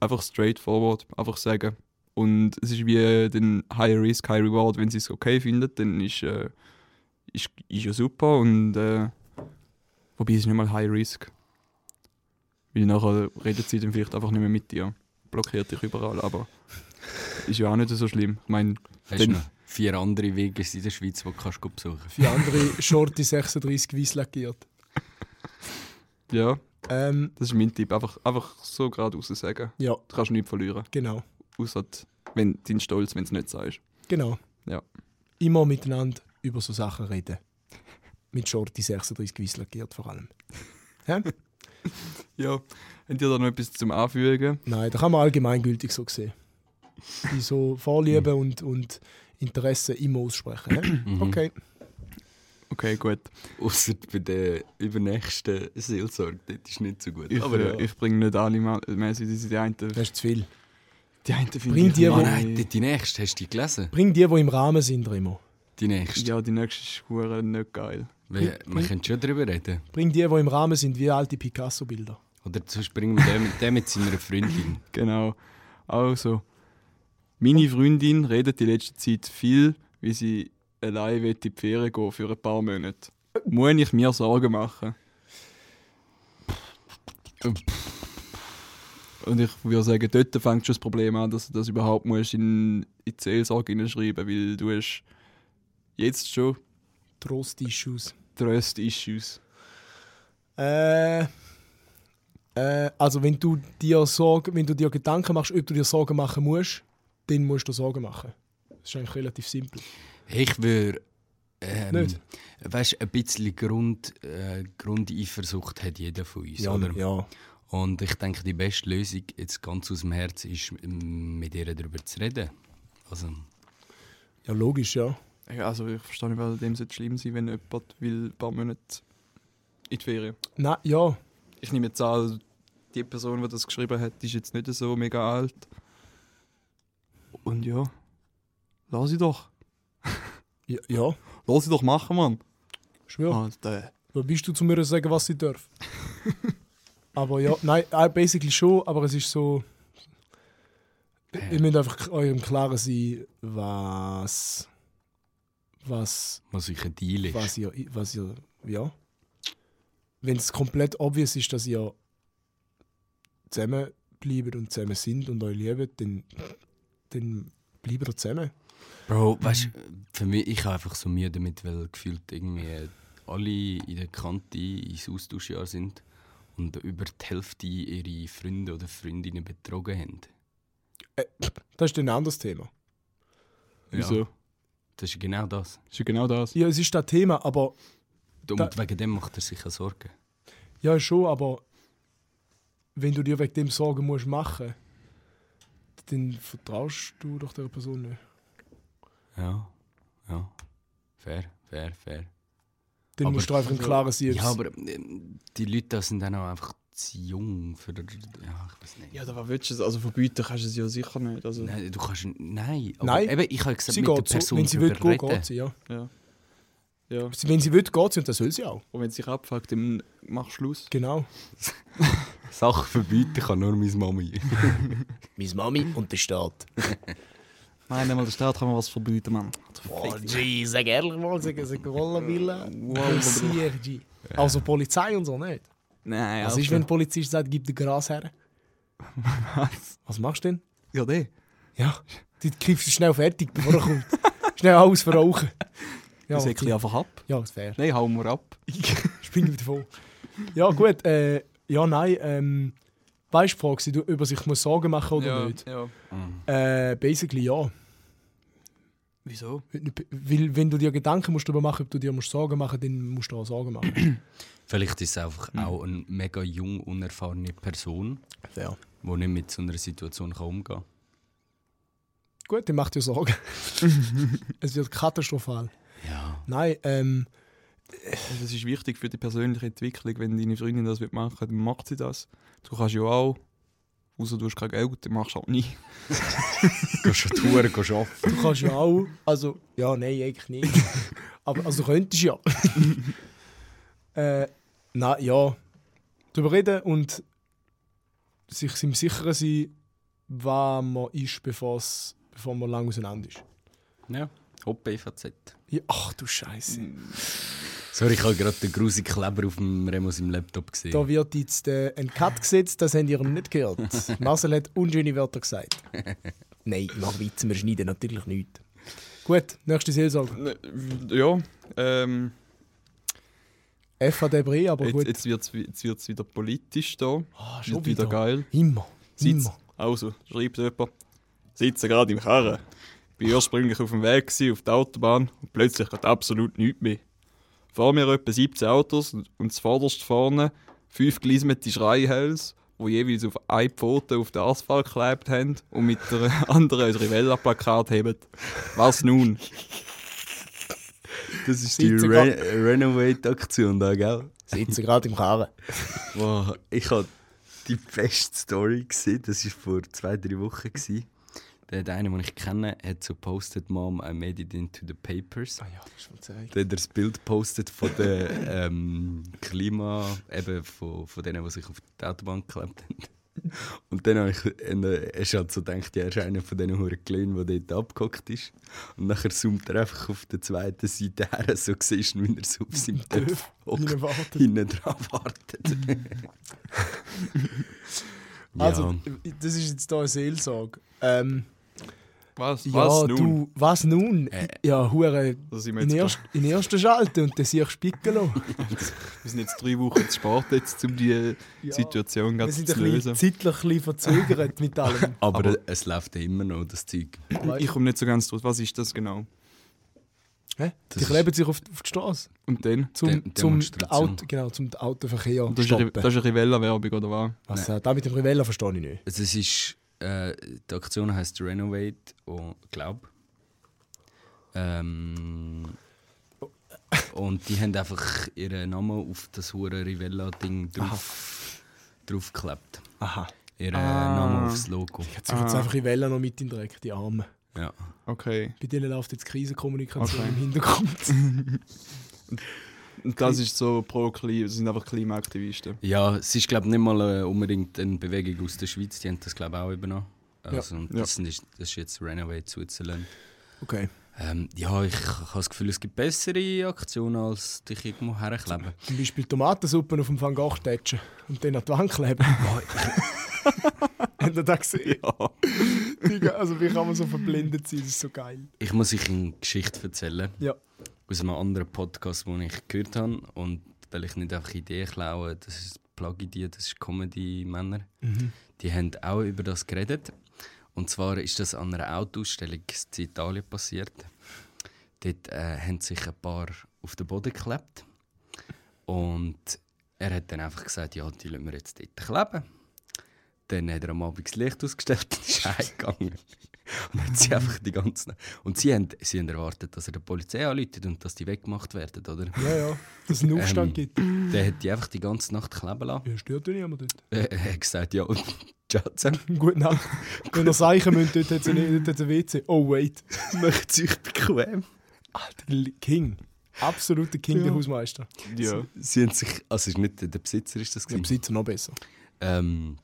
Einfach straightforward. Einfach sagen. Und es ist wie den High Risk, High Reward. Wenn sie es okay findet, dann ist, äh, ist, ist ja super. Und, äh, wobei es ist nicht mal High Risk. Weil nachher redet sie dann vielleicht einfach nicht mehr mit dir. Blockiert dich überall. Aber ist ja auch nicht so schlimm. Ich meine, Dann- vier andere Wege in der Schweiz, die du kannst besuchen Für andere Shorty 36 weiß lackiert. ja, Ähm, das ist mein Tipp. Einfach, einfach so geradeaus sagen. ja, Du kannst nichts verlieren. genau. Außer wenn, dein Stolz, wenn du es nicht sagst. Genau. Ja. Immer miteinander über so Sachen reden. Mit Shorty 36 weiß lackiert vor allem. Hä? Ja. Habt ihr da noch etwas zum Anfügen? Nein, da kann man allgemeingültig so sehen. Die so Vorlieben und, und Interessen immer aussprechen. Mhm. Okay. Okay, gut. Außer bei der übernächsten Seelsorge, das ist nicht so gut. Ich, Aber ja. äh, ich bringe nicht alle mal mäßig, die, die einen. Das ist zu viel. Die einen finde Bring ich die, oh nein, die, die nächste, hast du die gelesen? Bring die, die im Rahmen sind, Remo. Die nächste. Ja, die nächste ist hure nicht geil. Wir, wir können schon darüber reden. Bring die, die im Rahmen sind, wie alte Picasso-Bilder. Oder sonst bringen wir den, mit- den mit seiner Freundin. Genau. Also, meine Freundin redet die letzte Zeit viel, wie sie allein in die Ferien gehen für ein paar Monate. Muss ich mir Sorgen machen? Und ich würde sagen, dort fängt schon das Problem an, dass du das überhaupt musst in, in die Seelsorge hineinschreiben weil du hast jetzt schon Trost-Issues. Trust-Issues. Äh, äh, also wenn du dir Sorgen, wenn du dir Gedanken machst, ob du dir Sorgen machen musst, dann musst du Sorgen machen. Das ist eigentlich relativ simpel. Ich würde. Ähm, Nicht? Weißt du, ein bisschen Grund, äh, Grundeifersucht hat jeder von uns. oder? ja. Und ich denke, die beste Lösung, jetzt ganz aus dem Herzen, ist, m- mit ihr darüber zu reden. Also, Ja, logisch, ja. Ja, Also ich verstehe nicht, weil dem sollte schlimm sein, wenn jemand will ein paar Monate in die Ferien. Na, ja. Ich nehme jetzt an, die Person, die das geschrieben hat, ist jetzt nicht so mega alt. Und ja, lass sie doch. Ja, ja. Lass sie doch machen, Mann. Schwör. Alter. Wer bist du zu mir zu sagen, was sie darf? aber ja, nein, äh, basically schon, aber es ist so. Ihr müsst einfach euch im Klaren sein, was. Was. was ich ein Deal ist. Was ihr. Was ihr ja. wenn es komplett obvious ist, dass ihr zusammen bleibt und zusammen sind und euch liebt, dann, dann bleibt ihr zusammen. Bro, weißt du, für mich, ich habe einfach so Mühe damit, weil gefühlt irgendwie alle in der Kante ins Austauschjahr sind und über die Hälfte ihre Freunde oder Freundinnen betrogen haben. Das ist ein anderes Thema. Wieso? Ja, das ist genau das. Ist ja genau das. Ja, es ist das Thema, aber Und Da- wegen dem macht er sich ja Sorgen. ja schon, aber wenn du dir wegen dem Sorgen musst machen, dann vertraust du doch der Person nicht. Ja, ja. Fair, fair, fair. Dann Aber- musst du einfach im Klaren sein. Ja, aber ähm, die Leute da sind dann auch einfach zu jung für. Ja, ich weiß nicht. Ja, da was willst du? Also verbieten kannst du es ja sicher nicht. Also, Nein, du kannst. Nein, aber Nein. Eben, ich habe gesagt, sie mit der geht so, Person wenn sie will, reden. geht sie, ja. ja. Ja. Wenn sie will, geht sie und das soll sie auch. Und wenn es sich abfuckt, dann mach Schluss. Genau. Sachen verbieten kann nur meine Mami. Meine Mami und der Staat. Nein, einmal der Staat kann man was verbieten, Mann. Oh, G, sag ehrlich mal, sag, sag Rollenwille. Passiert, G. Also Polizei und so nicht. Nein, Was ist, wenn ein Polizist sagt, gib dir Gras her? Was? Was machst du denn? Ja, der. Ja, die greifst du schnell fertig, bevor er kommt. schnell alles verrauchen. Ja, Das säckle einfach ab. ja, das fair. Nein, hau mir ab. Spring wieder voll. Ja, gut. Äh, ja, nein. Ähm, weißt du, die Frage, über sich muss Sorgen machen oder ja, nicht? Ja. Äh, basically ja. Wieso? Weil, wenn du dir Gedanken musst darüber machen, ob du dir musst Sorgen machen dann musst du auch Sorgen machen. Vielleicht ist es einfach auch eine mega jung, unerfahrene Person, ja. die nicht mit so einer Situation kann umgehen kann. Gut, dann mach dir Sorgen. es wird katastrophal. Ja. Nein, ähm, Das ist wichtig für die persönliche Entwicklung. Wenn deine Freundin das machen will, dann macht sie das. Du kannst ja auch, außer du hast kein Geld, dann machst du auch nie. Gehst schon touren, gehst arbeiten. du kannst ja auch. Also, ja, nein, eigentlich nicht. Aber also, du könntest ja. äh, nein, ja. Darüber reden und sich im Sicheren sein, was man ist, bevor man lang auseinander ist. Ja. Hoppe EVZ. Ja, ach du Scheiße. Sorry, ich habe gerade den grusigen Kleber auf dem Remus im Laptop gesehen. Da wird jetzt äh, ein Cut gesetzt, das habt ihr nicht gehört. Marcel hat unschöne Wörter gesagt. Nein, ich mache Witze, wir schneiden natürlich nichts. Gut, nächste Seelsorge. Ne, Ja, ähm, FAD Bre, aber jetzt, gut. jetzt wird es jetzt wird's wieder politisch da. Ah, Wird wieder geil. Immer. Sitz, Immer. also, schreibt jemand, sitze gerade im Karren. Ich war ursprünglich auf dem Weg gewesen, auf der Autobahn und plötzlich geht absolut nichts mehr. Vor mir etwa 17 Autos und zuvorderst vorne fünf gelismete Schreihälse, die jeweils auf eine Pfote auf den Asphalt geklebt haben und mit der anderen ein Rivella-Plakat heben. Was nun? Das ist die Re Renovate-Aktion da, gell? Sitzen gerade im Karren. Wow, ich habe die beste Story gesehen. Das war vor zwei, drei Wochen. Gewesen. Der, der eine, den ich kenne, hat so postet, Mom, I made it into the papers. Ah ja, das ist von Zeig. Der hat das Bild gepostet von der ähm, Klima, eben von, von denen, die sich auf die Autobahn geklebt haben. Und dann habe ich, äh, er halt so gedacht, ja, er ist einer von diesen Huren Kleinen, der dort abgehockt ist. Und nachher zoomt er einfach auf der zweiten Seite her, so siehst du, wie er so auf seinem Töpf hockt, Hinten dran wartet. Also, ja. das ist jetzt hier eine Seelsorge. Ähm, Was? ja, Was nun? du, was nun? Äh. Ja, hure Also sind wir, in, jetzt erst, in ersten Schalten und dann siehst du Spiegel wir sind jetzt drei Wochen zu spät, jetzt, um die Ja. Situation Wir ganz sind zu ein bisschen lösen. zeitlich ein bisschen verzögert mit allem. Aber, Aber- es läuft ja immer noch, das Zeug. Ich komme nicht so ganz draus. Was ist das genau? Hä? Das Die kleben sich auf, auf die Straße. Und dann? Zum, De- zum. Auto, genau, zum Autoverkehr Und das ist, eine, das ist eine Rivella-Werbung, oder was? Was, äh, da mit dem Rivella verstehe ich nicht. Also es ist, äh, die Aktion heißt Renovate und glaub. Ähm, und die haben einfach ihren Namen auf das hure Rivella-Ding drauf, draufgeklebt. Aha. Ihren Ah. Namen aufs Logo. Jetzt sind jetzt Ah. einfach Rivella noch mit in Dreck, die Armen. Ja. Okay. Bei denen läuft jetzt Krisenkommunikation Okay. im Hintergrund. Und das ist so pro Klima, das sind einfach Klimaaktivisten. ja, es ist glaube nicht mal äh, unbedingt eine Bewegung aus der Schweiz, die haben das glaube auch übernommen. Also, und Ja. das, ist, das ist jetzt Renovate Switzerland. Okay. Ähm, ja, ich, ich habe das Gefühl, es gibt bessere Aktionen, als dich irgendwo herkleben. Zum Beispiel Tomatensuppe auf dem Van Gogh tätschen und dann an die Wand kleben. Habt ihr das gesehen? Ja. Also wie kann man so verblendet sein? Das ist so geil. Ich muss euch eine Geschichte erzählen. Ja. Aus einem anderen Podcast, den ich gehört habe. Und weil ich nicht einfach Ideen klaue, das ist Plagi das ist Comedy-Männer. Die haben auch über das geredet. Und zwar ist das an einer Autoausstellung in Italien passiert. Dort äh, haben sich ein paar auf den Boden geklebt. Und er hat dann einfach gesagt, ja, die lassen wir jetzt dort kleben. Dann hat er am Abend das Licht ausgestellt und ist heimgegangen. Und hat sie einfach die ganzen... Und sie haben, sie haben erwartet, dass er der Polizei anruft und dass die weggemacht werden, oder? Ja, ja. Dass es einen Aufstand Ähm, gibt. Der hat die einfach die ganze Nacht kleben lassen. Ja, stört ja niemand dort. Äh, Er hat gesagt, ja, und ciao zusammen. Gute Nacht. Wenn ihr Seichen müsst, dort hat es ein, dort hat's ein WC. Oh, wait. Macht es euch bequem. Alter, der King. Absoluter King, der Ja. Hausmeister. ja. Sie haben sich... Also, es ist nicht der Besitzer, ist das Der gewesen. Besitzer noch besser. Ähm,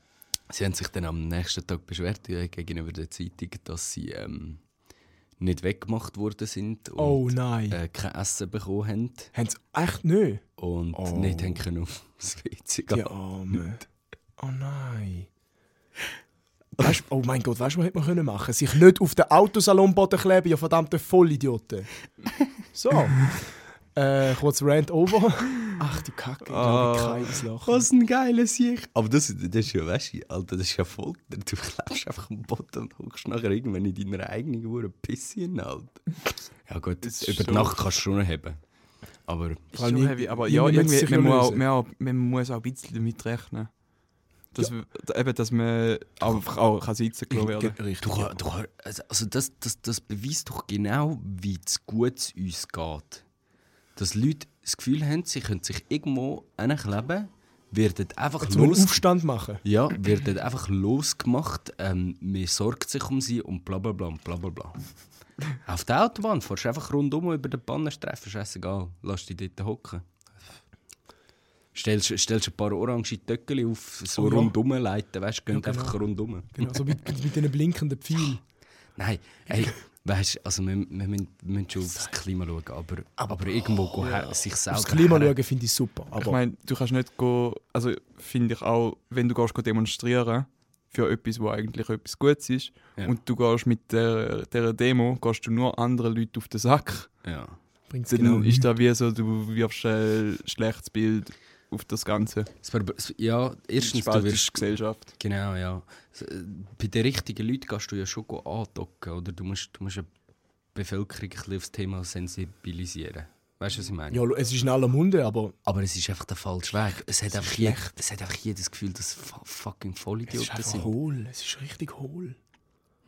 sie haben sich dann am nächsten Tag beschwert äh, gegenüber der Zeitung, dass sie ähm, nicht weggemacht worden sind und Oh nein. äh, kein Essen bekommen haben Haben sie echt nicht? und Oh. nicht haben können aufs WC gehen. Die Arme. Oh nein. Weißt, oh mein Gott, weißt du, was hätte man können machen? Sich nicht auf den Autosalonboden kleben, ihr verdammte Vollidioten. So. äh, kurz Rant over. Ach du Kacke, ich Ah. glaube, keines Lachen. Was ein geiler Sieg! Aber das, das ist ja, weißt du, Alter, das ist ja Folter. Du klebst einfach am Boden und hockst nachher irgendwann in deiner eigenen Uhr Pisse in, Alter. Ja gut, Das über die so- Nacht kannst du schon haben. Aber Ist schon heavy, aber ja, irgendwie, man, ja muss auch, man, auch, man muss auch ein bisschen damit rechnen. Dass, wir- eben, dass man einfach auch kann sitzen werden Richtig. du, kann- du, kann- also also das, das, das beweist doch genau, wie gut es uns geht. Dass Leute das Gefühl haben, sie können sich irgendwo hinkleben, werden einfach Jetzt los... Aufstand machen. Ja, werden einfach losgemacht, ähm, man sorgt sich um sie und bla bla bla bla bla bla. Auf der Autobahn fährst du einfach rundum über den Bannenstreifen, scheißegal, lass dich dort hocken. Stellst, stellst ein paar orange Töckeli auf, so Oh ja. rundum leiten, weißt du, gehen Ja, genau. einfach rundum. Genau, so mit, mit diesen blinkenden Pfeilen. Nein, ey, weißt du, also wir, wir, müssen, wir müssen schon aufs Klima schauen, aber, aber, irgendwo go her, sich selber. Aufs Klima her- schauen finde ich super. Ich Aber meine, du kannst nicht go, also finde ich auch, wenn du gehst go demonstrieren für etwas, wo eigentlich etwas Gutes ist, Ja. und du gehst mit der, der Demo, gehst du nur anderen Leuten auf den Sack, Ja. bringt es dann genau ist da wie so, du wirfst ein schlechtes Bild auf das Ganze. Ja, erstens, du wirst die Gesellschaft. Genau, ja. Bei den richtigen Leuten gehst du ja schon go andocken, oder? Du musst, du musst die Bevölkerung ein bisschen auf das Thema sensibilisieren. Weißt du, was ich meine? Ja, es ist in aller Munde, aber Aber es ist einfach der falsche Weg. Es hat, einfach, je, es hat einfach jedes Gefühl, dass fu- fucking es ist Vollidioten einfach sind. hohl. Es ist richtig hohl.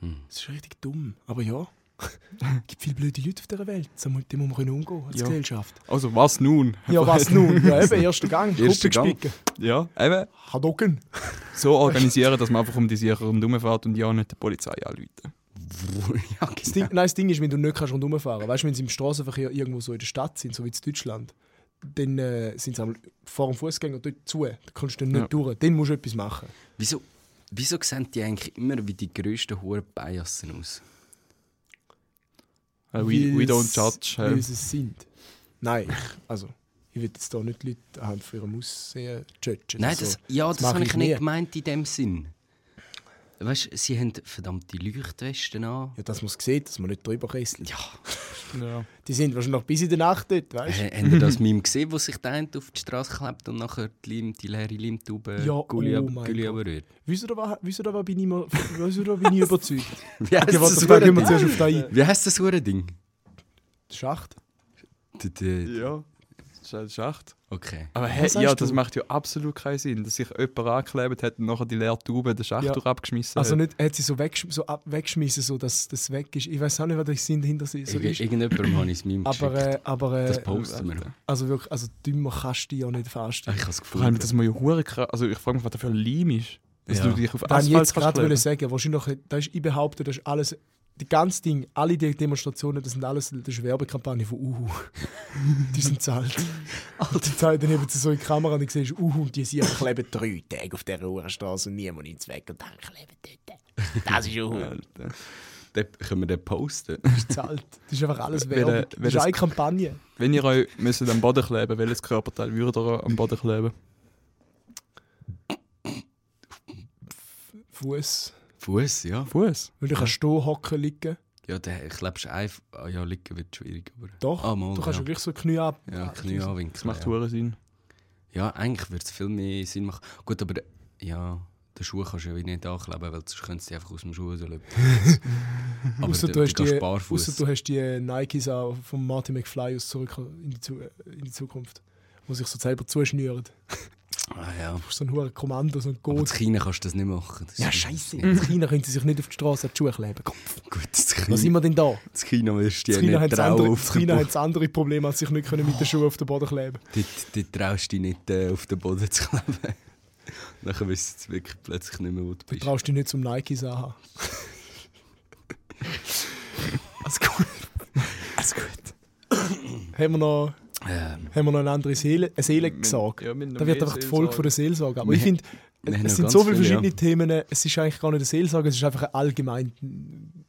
Hm. Es ist richtig dumm. Aber ja, es gibt viele blöde Leute auf dieser Welt. So mu- Die muss man umgehen als Ja. Gesellschaft. Also was nun? Ja, was nun? Ja, eben, erster Gang. Erster Gruppe Gang. gespicken. Ja, eben Hadoken. so organisieren, dass man einfach um die sicher rundherum fährt und ja nicht die Polizei anrufen. ja, Das Ding, genau. nein, das Ding ist, wenn du nicht kannst rundherum fahren weißt du, wenn sie im Straßenverkehr irgendwo so in der Stadt sind, so wie in Deutschland, dann äh, sind sie am- vor dem Fußgänger dort zu. Da kommst du dann nicht Ja. durch. Dann musst du etwas machen. Wieso, wieso sehen die eigentlich immer wie die grössten Huren Biasen aus? Äh, we, we don't judge. Äh. sie es sind. Nein, ich, also, ich will jetzt hier nicht Leute anhand von ihrem Aussehen judgen. Nein, Also, das, ja, das, mache habe ich ich nicht nie. gemeint in dem Sinn. Weißt du, sie haben verdammte Leuchtwesten an. ja, dass man es sieht, dass man nicht drüber kesselt. Ja. Ja. Die sind wahrscheinlich noch bis in der Nacht dort, weißt du? H- Habt ihr das Meme gesehen, wo sich der eine auf die Straße klebt und nachher die, Leim, die leere Leimtube Ja, Gulli, oh Gulli? Wisst ihr, da, wa- wisst ihr, da, wa bin ich, mal, wisst ihr, da bin ich überzeugt? Wie heisst Okay, das warte, da gehen wir Huren-Ding? zuerst auf da ein. Wie heisst das Huren-Ding? Schacht? D- d- ja, das halt Schacht. Okay. Aber hey, ja, du? das macht ja absolut keinen Sinn, dass sich jemand angeklebt hat und nachher die leere Tube den Schacht Ja. durch abgeschmissen Also hat. nicht, er hat sie so, weggesch so ab, weggeschmissen, so dass das weg ist. Ich weiß auch nicht, was der Sinn dahinter so ist. Irgendjemandem habe ich das Meme Aber, äh, aber Das äh, posten wir. also wirklich, also dümmer kannst du ja nicht Ich vorstellen. habe es Vor allem, gefunden. dass man ja hure krass, also ich frage mich, was da für ein Leim ist. Dass Ja. du dich auf ich Asphalt jetzt gerade sagen, wahrscheinlich, da ist, ich behaupte, das ist alles, die ganze Ding, alle die Demonstrationen, das sind alles, das ist Werbekampagne von Uhu. die sind zahlt. Die zeigen dann eben so in die Kamera und siehst Uhu und die sind kleben drei Tage auf dieser Uhrenstraße und niemand ins Weg und dann kleben dort. Das ist Uhu. Alter. Den, können wir den posten? Das ist zu alt. Das ist einfach alles Werbung. Das ist eine Kampagne. Wenn ihr euch müsst am Boden kleben welches Körperteil würdet ihr am Boden kleben? Fuß. Fuß, ja. Fuß. Weil du kannst stehen, hocken, liegen. Ja, der, ich glaube, einfach. Ah, ja, liegen wird schwierig. Aber Doch. Ah, mal, du kannst ja gleich so Knie ab. Ja, Knie anwinkeln. Das macht ja. Sinn. ja, eigentlich würde es viel mehr Sinn machen. Gut, aber ja, den Schuh kannst du ja wie nicht ankleben, weil sonst könntest du einfach aus dem Schuh rauslöpen. aber Ausser du, du, hast die, ausser du hast die Nikes an von Martin McFly aus zurück in die, Zu in die Zukunft. Wo sich so selber zuschnüren. Ah, ja. Du hast so ein hohes Kommando, so ein Aber in. China kannst du das nicht machen. Das Ja, scheiße. In China können sie sich nicht auf die Straße an die Schuhe kleben. Gut, das Was China, sind wir denn da? das China wirst du In dir China nicht sie andere, in China haben sie andere Probleme, als sich nicht können mit den Schuhen auf den Boden kleben Dort, dort traust du dich nicht äh, auf den Boden zu kleben. Nachher wissen sie wirklich plötzlich nicht mehr, wo du Du bist. traust dich nicht zum Nikes anhaben. Alles gut. Alles gut. haben, wir noch, Ähm, haben wir noch eine andere Seele, eine Seele gesagt? Ja, Da wird einfach die Folge von der Seelsorge. Aber Wir ich finde, es sind so viele viele, verschiedene Themen. Es ist eigentlich gar nicht eine Seelsorge, es ist einfach eine allgemeine,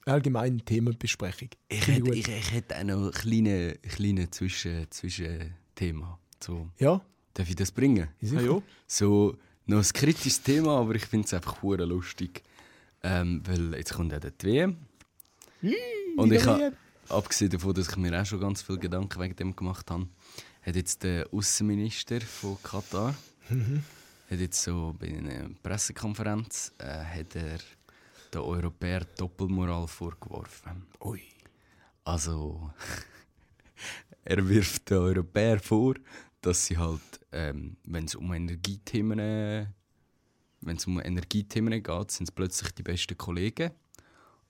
allgemeine Themenbesprechung. ich, hätte, ich ich, hätte auch noch ein kleines kleine Zwischen, Zwischenthema. So, Ja, darf ich das bringen? sicher. Ah, ja. So, noch ein kritisches Thema, aber ich finde es einfach hure lustig. Ähm, weil jetzt kommt ja der WM. Und ich habe, abgesehen davon, dass ich mir auch schon ganz viel Gedanken wegen dem gemacht habe, hat jetzt der Außenminister von Katar hat jetzt so bei einer Pressekonferenz äh, hat er den Europäer Doppelmoral vorgeworfen. Ui. Also, er wirft den Europäern vor, dass sie halt, ähm, wenn es um Energiethemen, äh, wenn es um Energiethemen geht, sind es plötzlich die besten Kollegen.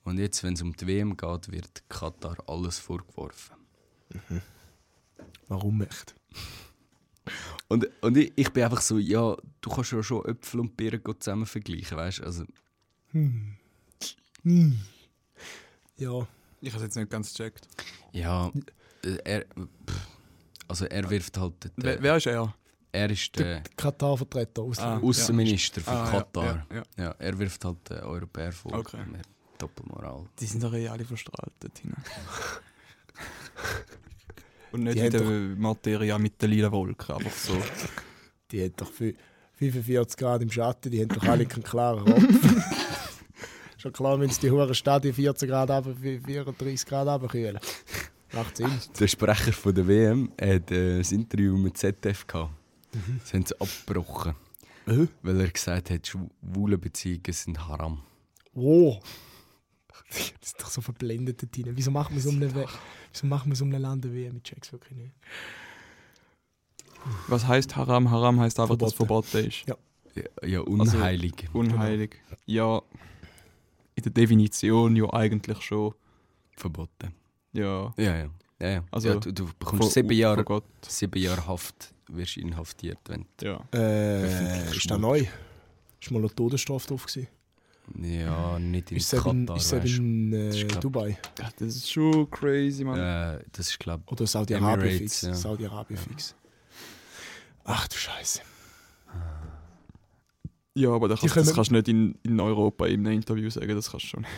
Und jetzt, wenn es um die WM geht, wird Katar alles vorgeworfen. Warum echt? Und, und ich, ich bin einfach so, ja, du kannst ja schon Äpfel und Birnen gut zusammen vergleichen, weißt du? Also, Ja, Ich habe es jetzt nicht ganz gecheckt. ja, äh, er, also er wirft halt, den, Wer, wer ist er? er ist der Katar-Vertreter aus Ah. Außenminister von Ah, ja, Katar. Ja, ja. Ja, er wirft halt den Europäer vor. Okay. Mit Doppelmoral. Die sind doch eh alle verstrahlt dort hinten. Und nicht Die in der haben Materie mit der lila Wolke, einfach so. Die hat doch fü- 45 Grad im Schatten, die haben doch alle keinen klaren Kopf. Schon klar, wenn sie die hohen Stadien 14 Grad runter, 34 Grad runterkühlen. Macht Sinn. Der Sprecher von der WM hat äh, ein Interview mit ZDF gehabt. Das haben sie abgebrochen, Äh? weil er gesagt hat, schwule Beziehungen sind haram. Wow. Das ist doch so verblendet dort hinein. Wieso machen wir so eine, We- Wieso machen wir so eine Lande WM? Ich check's wirklich nicht. Was heißt Haram? Haram heißt einfach, dass es Verboten. ist. Ja, ja unheilig. Unheilig. Ja, in der Definition ja eigentlich schon. Verboten. Ja. Ja, ja. ja, ja. Also, ja, du, du bekommst Von- sieben Jahre, Gott. sieben Jahre Haft, wirst inhaftiert, wenn Ja. Äh, Öffentlich ist das neu? Ist mal eine Todesstrafe drauf gewesen? Ja, nicht in Ist in, Katar, ist weißt in Das ist äh, glaub- Dubai? Ja, Das ist schon crazy, Mann. äh, Das ist, glaube Oder Saudi-Arabien fix? ja. Saudi-Arabien fix. Ach du Scheiße. Ja, aber das kannst, das kannst du nicht in, in Europa in einem Interview sagen, das kannst du schon.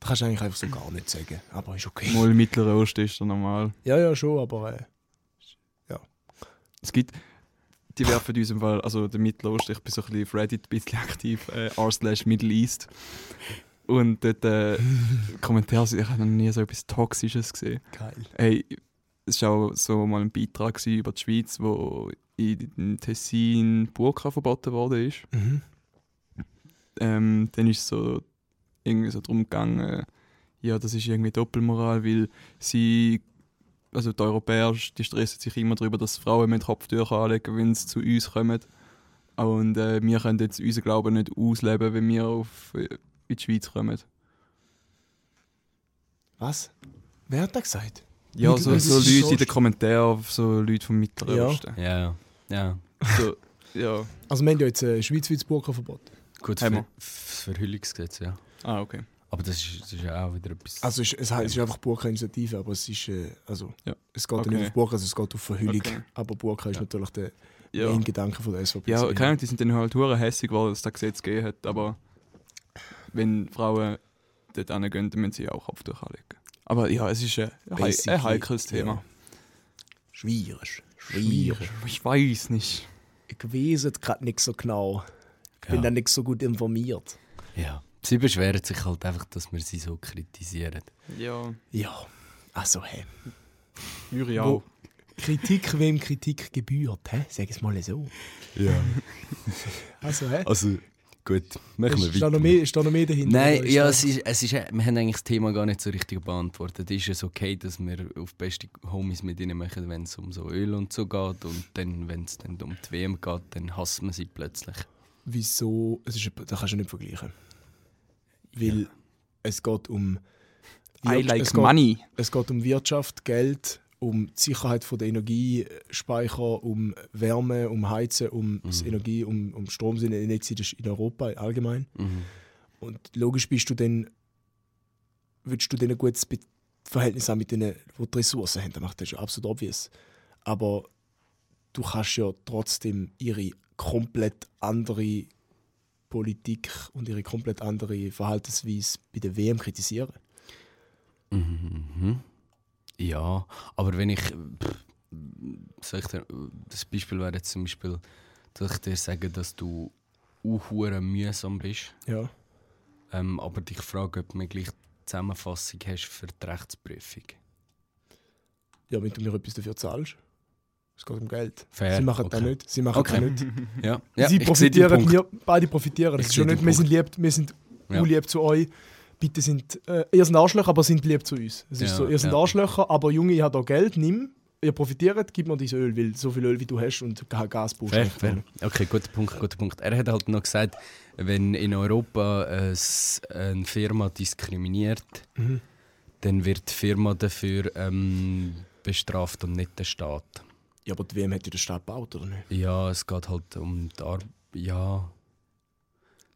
Das kannst du eigentlich einfach so gar nicht sagen. Aber ist okay. Mal im Mittleren Osten ist das normal. Ja, ja, schon, aber äh, Es gibt, die werfen uns im Fall, also der Mittelosten, ich bin so ein bisschen auf Reddit ein bisschen aktiv, äh, r slash Middle East. Und dort äh, Kommentare, ich habe noch nie so etwas Toxisches gesehen. geil. Hey, es war auch so mal ein Beitrag über die Schweiz, wo in Tessin Burka verboten worden ist. Mhm. Ähm, dann ist es so irgendwie so darum gegangen, ja, das ist irgendwie Doppelmoral, weil sie, also die Europäer, die stressen sich immer darüber, dass Frauen mit Kopftücher anlegen, wenn sie zu uns kommen. Und äh, wir können jetzt unseren Glauben nicht ausleben, wenn wir auf, äh, in die Schweiz kommen. Was? Wer hat das gesagt? Ja, so, so Leute in den Kommentaren, so Leute vom Mittleren Ja. Osten. Ja, ja. So, ja. Also wir haben ja jetzt ein schweizweites Burka-Verbot. Gut, Haben Ver wir. das Verhüllungsgesetz, ja. Ah, okay. Aber das ist, das ist ja auch wieder etwas. Also es, es, es ist einfach Burka-Initiative, aber es ist, äh, also, Ja. es geht ja Okay. nicht auf Burka, also es geht auf Verhüllung. Okay. Aber Burka ist Ja. natürlich der Ja. main Gedanke von der SVP. Ja, keine Ahnung, die sind dann halt hure hässig dass es das Gesetz gegeben hat, aber wenn Frauen dort hingehen, dann müssen sie auch Kopftuch anlegen. Aber ja, es ist ein, hei- Basically, ein heikles Thema. ja. Schwierig. Schwierig. Ich weiß nicht. Ich weiß es gerade nicht so genau. Ich bin da nicht so gut informiert. Ja. Sie beschweren sich halt einfach, dass wir sie so kritisieren. Ja, Ja, also hä. würde ich Wo- auch. Kritik, wem Kritik gebührt. Hä? Sag es mal so. Ja. Also, hä? Also, gut, machen wir Ist da, weiter. noch mehr, ist da noch mehr dahinter? Nein, ja, es ist, es ist, wir haben eigentlich das Thema gar nicht so richtig beantwortet. Ist es okay, dass wir auf beste Homies mit ihnen machen, wenn es um so Öl und so geht und dann, wenn es dann um die WM geht, dann hassen wir sie plötzlich. Wieso? Es ist, das kannst du nicht vergleichen. Weil es geht um. Es like geht, money. Es geht um Wirtschaft, Geld, um die Sicherheit von der Energiespeicher, um Wärme, um Heizen, um das Energie, um, um Strom sind in Europa allgemein. Mhm. Und logisch bist du dann, willst du dann ein gutes Be Verhältnis haben mit denen, die die Ressourcen haben. Das macht das ist ja absolut obvious. Aber du kannst ja trotzdem ihre komplett andere Politik und ihre komplett andere Verhaltensweise bei der WM kritisieren. Mhm. Ja, aber wenn ich. Pff, ich dir, das Beispiel wäre jetzt zum Beispiel, dass ich dir sage, dass du auch mühsam bist, Ja. ähm, aber dich frage, ob du mir gleich die Zusammenfassung hast für die Rechtsprüfung. ja, wenn du mir etwas dafür zahlst. Es geht um Geld. Fair, Sie machen okay. das nicht. Sie machen Okay. das nicht. Ja, ja Sie profitieren, wir beide profitieren. Ich ist schon nicht, wir sind lieb, wir sind Ja. unlieb zu euch. Bitte sind, äh, ihr seid Arschlöcher, aber sind lieb zu uns. Es ist Ja, so, ihr seid ja. Arschlöcher, aber Junge, ich habe da Geld, nimm. Ihr profitiert, gib mir dieses Öl, weil so viel Öl wie du hast und Gas brauchst Fair, fair. Okay, guter Punkt, guter Punkt. Er hat halt noch gesagt, wenn in Europa äh, eine Firma diskriminiert, Mhm. dann wird die Firma dafür ähm, bestraft und nicht der Staat. Ja, aber die WM hat ja der Staat gebaut, oder nicht? Ja, es geht halt um die Arbeit. Ja.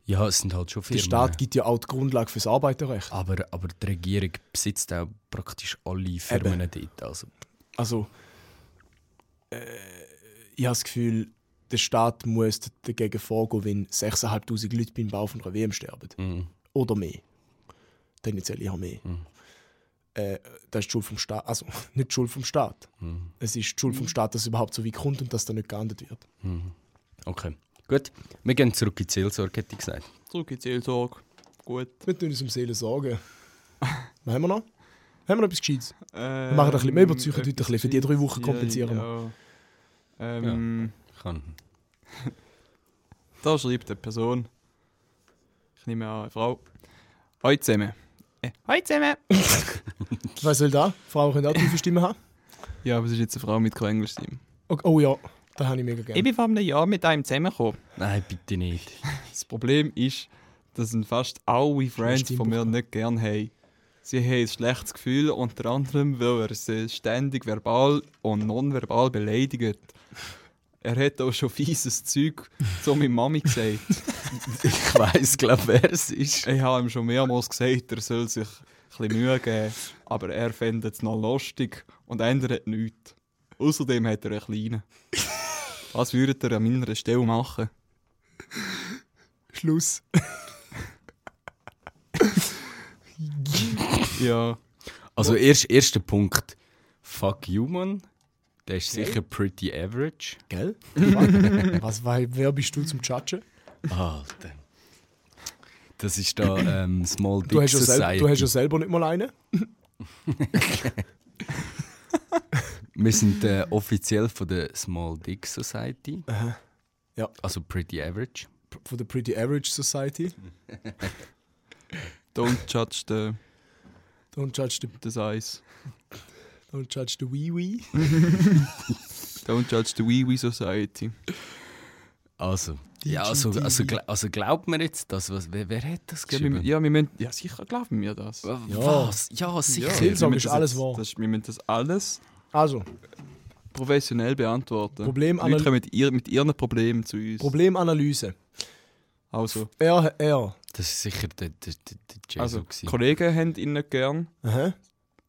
Ja, es sind halt schon Der Firmen. Staat gibt ja auch die Grundlage fürs Arbeiterrecht. aber, aber die Regierung besitzt auch praktisch alle Firmen dort. Also, Also, äh, ich habe das Gefühl, der Staat muss dagegen vorgehen, wenn 6'500 Leute beim Bau von einer WM sterben. mm, Oder mehr. Tendenziell eher mehr. Mhm. Äh, das ist die Schuld vom Staat. Also, nicht die Schuld vom Staat. mm, Es ist die Schuld vom Staat, dass es überhaupt so weit kommt und dass da nicht geahndet wird. mm. Okay. Gut, wir gehen zurück in die Seelsorge, hätte ich gesagt. Zurück in die Seelsorge. Gut. Wir tun uns um Seelen sorgen. Was haben wir noch? Haben wir noch etwas Gescheites? Wir machen ein bisschen- wir überziehen heute ein bisschen, für die drei Wochen kompensieren wir. Ähm, Kann. Da schreibt eine Person, ich nehme an, eine Frau. Hallo zusammen. Hallo zusammen. Was soll da? Frauen können auch tiefe Stimmen haben? Ja, aber es ist jetzt eine Frau mit kein Englisch-Team. Okay, Oh ja, das habe ich mega gerne. Ich bin vor einem Jahr mit einem zusammengekommen. Nein, bitte nicht. Das Problem ist, dass ihn fast alle Friends von mir nicht gern haben. Sie haben ein schlechtes Gefühl, unter anderem, weil er sie ständig verbal und nonverbal beleidigt. Er hat auch schon fieses Zeug zu meiner Mami gesagt. Ich weiss, glaube wer es ist. Ich habe ihm schon mehrmals gesagt, er soll sich ein bisschen Mühe geben, aber er findet es noch lustig und ändert nichts. Außerdem hat er einen kleinen. Was würdet ihr an meiner Stelle machen? Schluss. Ja, Also, erst, erster Punkt. Fuck you, man. Der ist sicher pretty average. Gell? Was, weil, wer bist du zum Judgen? Alter. Das ist da ähm, Small Dick Du hast, ja Society. selber, du hast ja selber nicht mal einen. Wir sind äh, offiziell von der Small Dick Society. Ja. Also pretty average. Von der Pretty Average Society. don't judge the, Don't judge the, the size. Don't judge the wee wee. Don't judge the Wee Wee Society. Also, ja, also, also, also glaubt mir jetzt das? Was, wer, wer hat das Ja, wir, geschrieben? ja, wir müssen, ja, sicher glauben wir das. Ja. Was? Ja, sicher. Ja, Seelsorge wir müssen ist das alles wahr. Das, wir müssen das alles Also, professionell beantworten. Problemanal- Leute kommen mit, ihr, mit ihren Problemen zu uns. Problemanalyse. Also, Er, er. Das ist sicher der, der, der, der Jesu. also gewesen. Kollegen haben ihn nicht gern. Aha.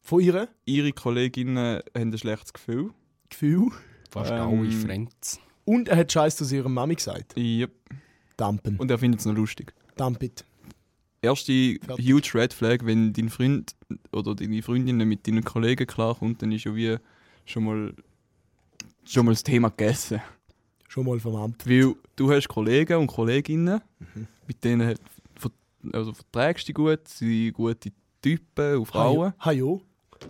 Von ihr? Ihre Kolleginnen haben ein schlechtes Gefühl. Gefühl. Fast ähm, alle Friends. Und er hat Scheiß zu ihrer Mami gesagt. Yep. Dampen. Und er findet es noch lustig. Dump it. erste huge Red Flag, wenn dein Freund oder deine Freundin mit deinen Kollegen klarkommt, dann ist ja wie schon mal, schon mal das Thema gegessen. Schon mal vom Amt. Weil du hast Kollegen und Kolleginnen, mit denen also verträgst du dich gut, sie sind gute Typen und Frauen. Ha ja.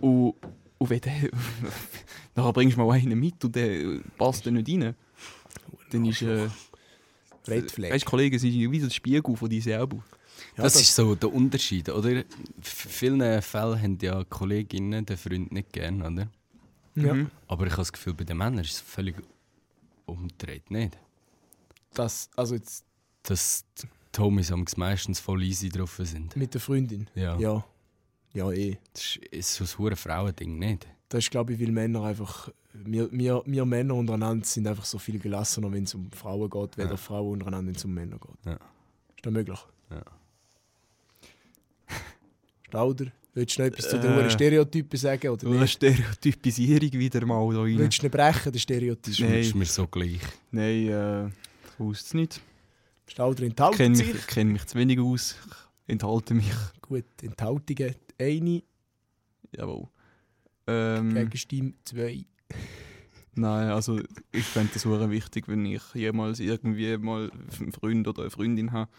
Und, und wenn der, nachher bringst du mal einen mit und der passt dann nicht rein, dann ist... Äh, Red Flag. Weißt du, Kollegen sind wie der Spiegel von dir selber. Ja, das, ist so der Unterschied, oder? In vielen Fällen haben ja Kolleginnen den Freund nicht gern, oder? Ja, Mhm. Aber ich habe das Gefühl, bei den Männern ist es völlig umgedreht, nicht? das, also jetzt Dass die Homies am meistens voll easy drauf sind. mit der Freundin. Ja. Ja. Ja, eh. Das ist, so ein hure Frauending, nicht? Das ist, glaube ich, weil Männer einfach. Wir, wir, wir Männer untereinander sind einfach so viel gelassener, wenn es um Frauen geht, weder Ja. Frauen untereinander, wenn es um Männer geht. Ja. Ist das möglich? Ja. Stauder, willst du noch etwas zu den Äh. hohen Stereotypen sagen? Oder Eine nicht? Stereotypisierung wieder mal da rein. Willst du nicht brechen, den Das Stereotyp? ist, Nein. mir- ist mir so gleich. Nein, äh, ich wusste es nicht. Stauder Ich enthalten kenne sich. mich, kenn mich zu wenig aus. Ich enthalte mich. Gut, Enthaltungen. Eine, Jawohl. Ähm, Gegenstimme zwei. nein, also ich fände das sehr wichtig, wenn ich jemals irgendwie mal einen Freund oder eine Freundin habe,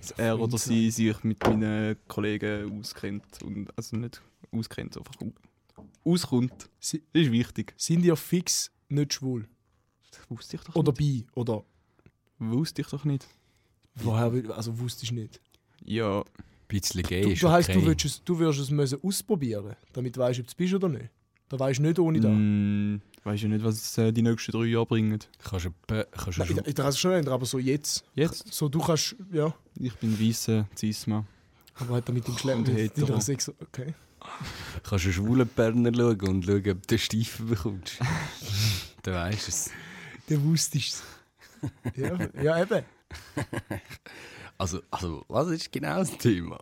dass er oder sie sich mit meinen Kollegen auskennt. Und, also nicht auskennt, einfach au- auskommt. Das ist wichtig. Sind ihr fix nicht schwul? Das wusste ich doch Oder nicht. bi? Oder Wusste ich doch nicht. woher, also wusstest du nicht? Ja, bisschen gay Du, ist du heisst, okay. du, würdest es, du würdest es müssen ausprobieren damit du weißt, ob du es bist oder nicht. Da weißt du nicht ohne da. mm, weiß ja nicht, was äh, die nächsten drei Jahre bringen. Kannst du, kannst du Nein, ich, ich kann es schon ändern, aber so jetzt. Jetzt? So, du kannst, ja. Ich bin weißer Cis-Mann. Aber hat er mit dem hetero. deiner Sex. Okay. kannst du schwulen Berner schauen und schauen, ob du Stiefen bekommst. du weißt es. Der wusstest es. ja, ja, eben. Also, also, was ist genau das Thema?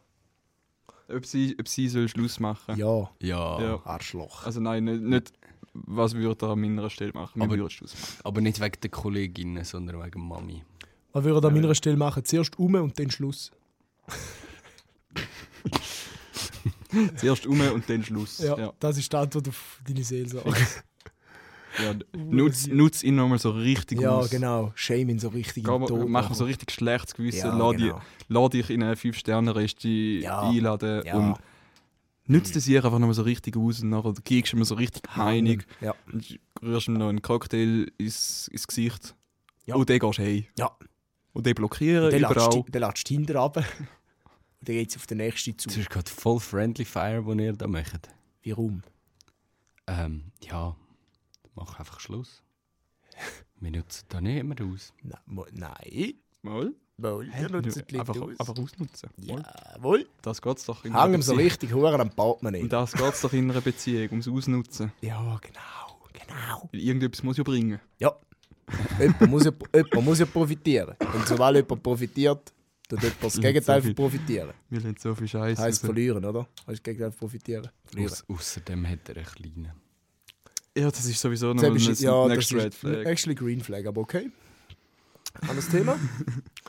Ob sie, ob sie soll Schluss machen Ja, Ja, Ja. Arschloch. Also nein, nicht, nicht was würde er an meiner Stelle machen. Wir Aber- würden Schluss machen. aber nicht wegen der Kolleginnen, sondern wegen Mami. Was würde er an meiner Stelle machen? Zuerst um und dann Schluss. Zuerst um und dann Schluss. Ja, Ja. das ist die Antwort auf deine Seelsorge. Ja. Nutz, nutz ihn nochmal so richtig ja, aus. genau. Shame ihn so richtig Geh in Mach nachher. so richtig schlechtes Gewissen. Ja, lass, genau. dich, lass dich in eine 5-Sterne-Reste Ja. einladen. Ja. Und nützt es ihr einfach nochmal so richtig aus. Und nachher kriegst du mir so richtig die Meinung. Ja. Und rührst ihm noch einen Cocktail ins, ins Gesicht. Ja. Und dann gehst du hey. Ja. Und dann blockieren Dann überall. dann lädst du Tinder ab. Und dann geht es auf den nächsten zu. Das ist gerade voll Friendly Fire, den ihr da macht. Warum? Ähm, ja, mach einfach Schluss. Wir nutzen da nicht immer aus. Na, mo, nein. Mal. Wohl, wir nutzen die einfach, aus. einfach ausnutzen. Jawohl. Das geht's doch in Hang ihm so richtig Huren am Portemonnaie. Und das geht's doch in einer Beziehung, ums Ausnutzen. Ja, genau. Genau. Weil irgendetwas muss ja bringen. Ja. jemand, muss ja, jemand muss ja profitieren. Und sobald jemand profitiert, tut jemand das Gegenteil so profitieren. Wir lernen so viel Scheiße. Heißt verlieren, oder? Heißt das Gegenteil von profitieren? Verlieren. Aus, außerdem hat er einen kleinen. Ja, das ist sowieso noch ein ja, Next Red Flag. actually Green Flag, aber okay. Anderes Thema.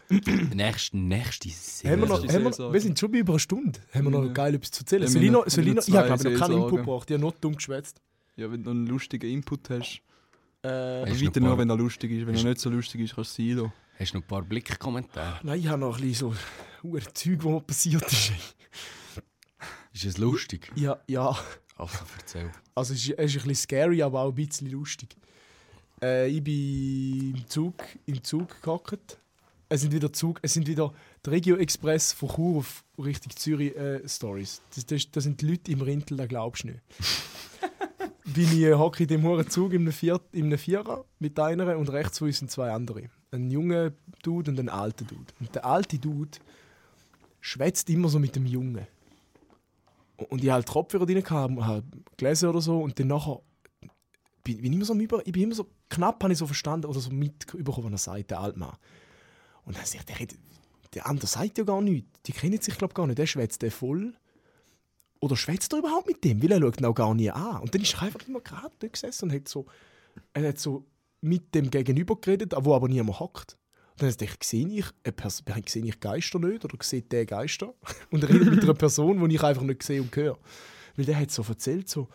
Nächste, nächste Serie. haben wir, noch, Nächste haben wir, Seelsorge. wir sind schon bei über eine Stunde. Haben wir noch Ja. geil etwas zu erzählen? Ja, Soll ich noch, soll ich noch ich habe ich noch keinen. Input gebracht. Ich habe nur dumm geschwätzt. Ja, wenn du einen lustigen Input hast. Äh, du Weiter noch nur, wenn er lustig ist. Wenn er nicht so lustig ist, kannst du es. Hast du noch ein paar Blickkommentare? nein, ich habe noch ein bisschen so Zeug, was mir passiert ist. Ist es lustig? Ja, ja. Also erzähl. Also es ist, es ist ein bisschen scary, aber auch ein bisschen lustig. Äh, ich bin im Zug, im Zug gehockt. Es sind wieder Zug, es sind wieder der Regio Express von Chur auf Richtung Zürich äh, Stories. Das, das, das sind die Leute im Rintel, da glaubst du nicht. bin ich äh, hocke in dem hohen Zug in einem, Vier, Vierer mit einer und rechts von uns sind zwei andere. Ein junger Dude und ein alter Dude. Und der alte Dude schwätzt immer so mit dem Jungen. Und ich halt Kopfhörer drin gehabt, habe gelesen oder so und dann nachher bin, bin ich immer so über, ich bin immer so knapp habe ich so verstanden oder so mitbekommen, was er sagt, der Altmann. Und dann sagt der, der andere sagt ja gar nichts. Die kennen sich glaube gar nicht. Der schwätzt der voll. Oder schwätzt er überhaupt mit dem? Weil er schaut ihn auch gar nie an. Und dann ist er einfach immer gerade dort gesessen und hat so, er hat so mit dem Gegenüber geredet, wo aber niemand hockt. Dann dachte ich, sehe ich, eine sehe ich Geister nicht oder sieht der Geister? Und rede mit einer Person, die ich einfach nicht sehe und höre. Weil der hat so erzählt, so,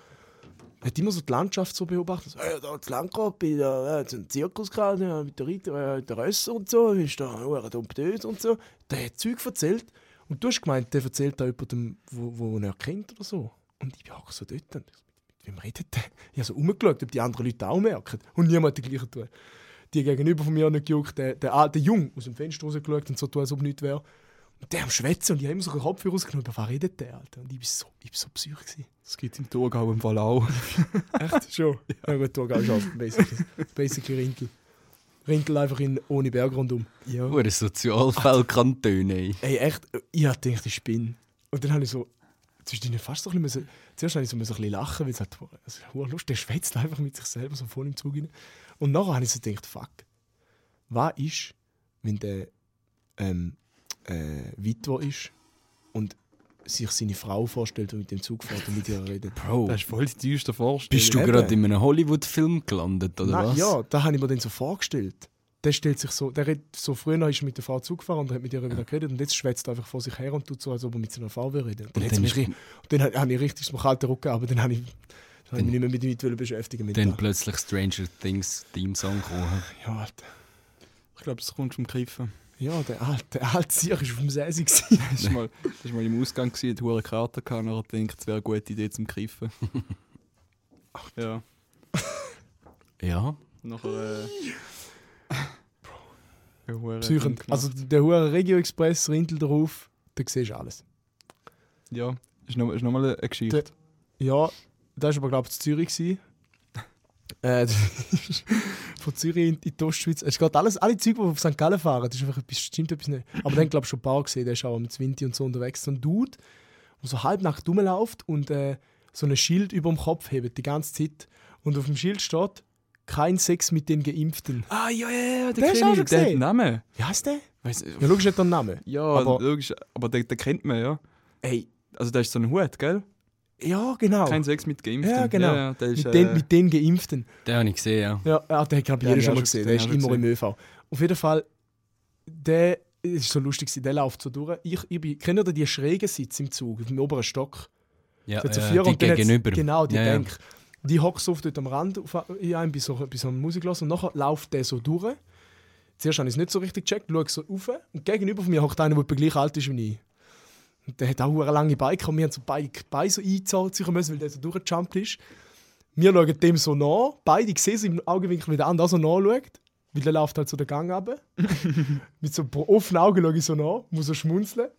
hat immer so die Landschaft so beobachtet. So, hey, da hat Landgrab, bei der, hat einen Zirkus gehabt, ja, mit der äh, der Rösser und so, ist da ein und so. Der hat Zeug erzählt. Und du hast gemeint, der erzählt da jemandem, wo, wo er kennt oder so. Und ich bin auch so dort. Und mit wem redet der? Ich habe so umgeschaut, ob die anderen Leute auch merken. Und niemand hat die gleiche tun. Die gegenüber von mir nicht gejuckt, der, der alte Jung aus dem Fenster rausgeschaut und so tun, als ob nichts wäre. Und der am Schwätzen und ich habe immer so einen Kopf rausgenommen, über was redet der, Alter? Und ich war so, ich bin so psych. gewesen. Das gibt im Thurgau im Fall auch. Echt? Schon? Ja gut, Thurgau ist auch basically, basically Rintel. Rintel einfach in, ohne Berg rundum. Ja. Hure Sozialfallkantone. ey. Ey, echt, äh, ich hab gedacht, ich bin. Und dann habe ich so, zwischendurch fast so ein bisschen, zuerst habe ich so, ein bisschen lachen, weil es halt, also, lustig, der schwätzt einfach mit sich selber so voll im Zug rein. Und nachher habe ich so gedacht, fuck, was ist, wenn der ähm, äh, Witwer ist und sich seine Frau vorstellt und mit dem Zug fährt und mit ihr redet? Bro, Das ist voll die teuerste Vorstellung. bist du gerade in einem Hollywood-Film gelandet, oder Nein, was? Ja, da habe ich mir dann so vorgestellt. Der stellt sich so, der redet, so früher ist er mit der Frau Zug gefahren und hat mit ihr wieder geredet und jetzt schwätzt er einfach vor sich her und tut so, als ob er mit seiner Frau will reden. Und dann, Und dann mich und dann ha- habe ich richtig so kalten Rücken, aber dann habe ich, habe ich mich nicht mehr mit ihm wollen beschäftigen. Mit Dann der. plötzlich Stranger Things Theme-Song gekommen. Ja, Alter. Ich glaube, das kommt vom Kiffen. Ja, der alte, der alte Sieg war auf dem Säsi. gewesen. Das war mal, das war mal im Ausgang, gewesen, hat hohe Karte gehabt und nachher denkt, es wäre eine gute Idee zum Kiffen. ja, Ja. nachher... Äh, ja, hure Psychen. Ding gemacht. Also der hure Regio Express, Rintel drauf, da siehst du alles. ja, ist noch- ist nochmal eine Geschichte. Ja, das war aber, glaube ich, in Zürich. gewesen. äh, von Zürich in, in die Ostschweiz. Es geht alles, alle Züge, die auf St. Gallen fahren, das ist einfach etwas, stimmt etwas nicht. Aber dann glaube ich schon ein paar gesehen, der ist auch mit Winti und so unterwegs. So ein Dude, der so halbnackt rumläuft und äh, so ein Schild über dem Kopf hebt die ganze Zeit. Und auf dem Schild steht, kein Sex mit den Geimpften. Ah, ja, ja, ja, hast du auch schon der hat einen Namen. Wie heißt der? Weiss, Ja, logisch nicht der Name. ja, aber- logisch, aber den, den kennt man, ja. Ey, Also der ist so ein Hut, gell? Ja, genau. Kein Sex mit Geimpften. Ja, genau. Ja, ja, der ist, mit, den, äh, mit den Geimpften. Den habe ich gesehen, ja. Ja, ah, den hat glaube ich jeder hab schon mal gesehen. Der ist immer im ÖV. Auf jeden Fall, der ist so lustig, der läuft so durch. Ich, ich bin, kennt ihr die schrägen Sitze im Zug, auf dem oberen Stock? ja so äh, vier die gegenüber. Genau, die ja, ja. Bank. Die hockt so oft dort am Rand auf, in einem, bei so, bei so einer Musik hören und nachher läuft der so durch. Zuerst habe ich es nicht so richtig gecheckt, schaue so rauf und gegenüber von mir hockt einer, der gleich alt ist wie ich. Und der hat auch eine lange Beine gehabt. Wir haben so beide Beine so sicher müssen, weil der so durchgejumpt ist. Wir schauen dem so nach, beide sehen es im Augenwinkel, wie der andere auch so nachschaut. Weil der läuft halt so den Gang runter. Mit so offenen Augen schaue ich so nach, muss so schmunzeln.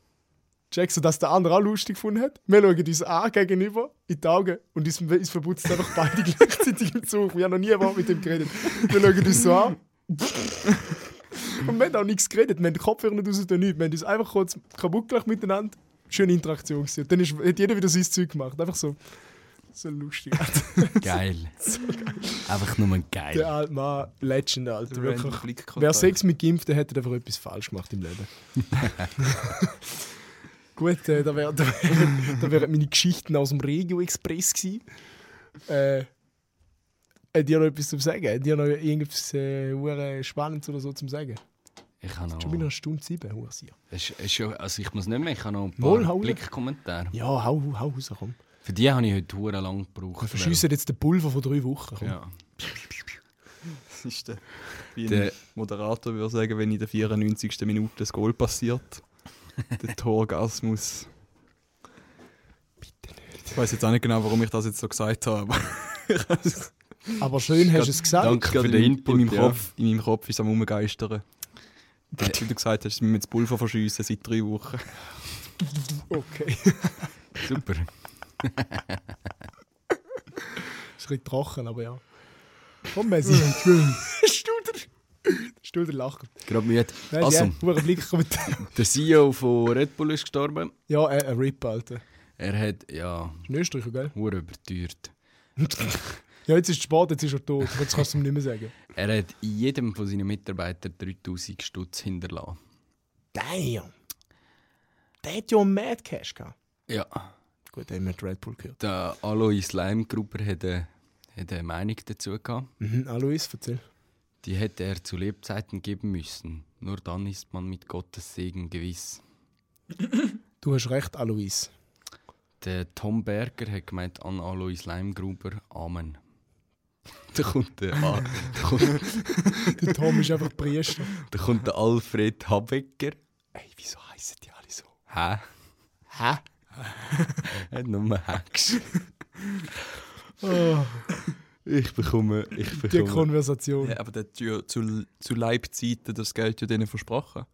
Check so, dass der andere auch lustig gefunden hat. Wir schauen uns an gegenüber in die Augen und uns, uns verputzt einfach beide gleichzeitig im Zug. Wir haben noch nie Wort mit dem geredet. Wir schauen uns so an. und wir haben auch nichts geredet. Wir haben den Kopfhörer nicht raus und nichts. Wir haben uns einfach kurz kaputt gelacht miteinander. Schöne Interaktion gewesen. Dann ist, hat jeder wieder sein Zeug gemacht. Einfach so. So lustig. Geil. Einfach nur geil. Der alte Mann, Legend, Alter. Wirklich. Wer Sex mit Geimpften hätte, einfach etwas falsch gemacht im Leben. Gut, äh, da wären da wär, da wär meine Geschichten aus dem Regio Express gewesen. Äh, hat ihr noch etwas zu sagen? Hat ihr noch irgendetwas äh, hure Spannendes oder so zu sagen? Ich habe noch... Schon wieder eine Stunde sieben, Hursier. Es es also ich muss nicht mehr, ich habe noch ein paar Mal. Blickkommentare. Ja, hau, hau raus, komm. Für die habe ich heute hure lang Wir gebraucht. verschiessen jetzt den Pulver von drei Wochen. Komm. Ja. Das ist der, wie Der- Moderator würde sagen, wenn in der 94. Minute das Goal passiert. der Torgasmus. Bitte nicht. Ich weiß jetzt auch nicht genau, warum ich das jetzt so gesagt habe. Aber Aber schön hast du es gesagt. Danke für den in, Input. in, meinem ja. Kopf, in meinem Kopf ist es am Umgeistern. Wie du gesagt hast, wir müssen das Pulver verschiessen seit drei Wochen. Okay. Super. ist ein bisschen trocken, aber ja. Komm, Messi. Studer. Studer lacht. Gerade müde. Also, ja, der CEO von Red Bull ist gestorben. Ja, äh, ein Rip, Alter. Er hat, ja, Ist ein Österreicher, gell? hure überteuert. Ja, jetzt ist es spät, jetzt ist er tot. Jetzt kannst du ihm nicht mehr sagen. Er hat jedem von seinen Mitarbeitern 3000 Stutz hinterlassen. Damn. Der hat ja einen Mad Cash gehabt. Ja. Gut, haben wir die Red Bull gehört. Der Alois Leimgruber hat eine, hat eine Meinung dazu gehabt. Mhm, Alois, erzähl. Die hätte er zu Lebzeiten geben müssen. Nur dann ist man mit Gottes Segen gewiss. Du hast recht, Alois. Der Tom Berger hat gemeint an Alois Leimgruber Amen. Da kommt der, A- da kommt, Der Tom ist einfach Priester. da kommt der Alfred Habecker. Ey, wieso heißen die alle so? Hä? Hä? Er hat nur Hä geschrieben. Ich bekomme. Ich Die bekomme. Konversation. Ja, aber der hat ja zu, zu Leibzeiten das Geld ja denen versprochen.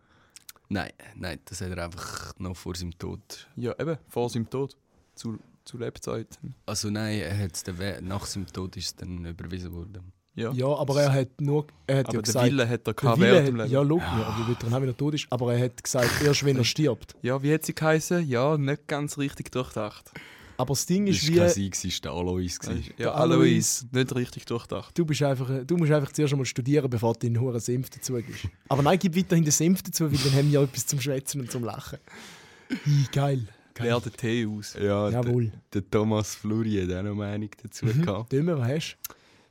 Nein, nein, das hat er einfach noch vor seinem Tod. Ja, eben, vor seinem Tod. Zu, zu Lebzeiten. Also nein, er hat's dann, nach seinem Tod ist es dann überwiesen worden. Ja. Ja, aber er hat nur, er hat aber ja der gesagt, Wille hat er gehabt während dem hat, Leben. ja, logisch, ja, wie wird er haben, wenn er tot ist, aber er hat gesagt, erst wenn er stirbt. Ja, wie hat sie geheißen? Ja, nicht ganz richtig durchdacht. Aber das Ding Das ist war kein wie, es war der Alois. gewesen. Ja, Der Alois, nicht richtig durchdacht. du, bist einfach, du musst einfach zuerst einmal studieren, bevor du den hohen Senf dazu gibst. Aber nein, gib weiterhin den Senf dazu, weil dann haben wir ja etwas zum Schwätzen und zum Lachen. Hi, geil. Leer den Tee aus. Ja, der, Jawohl. der Thomas Fluri hat auch noch Meinung dazu Mhm. gehabt. Dümmer, was hast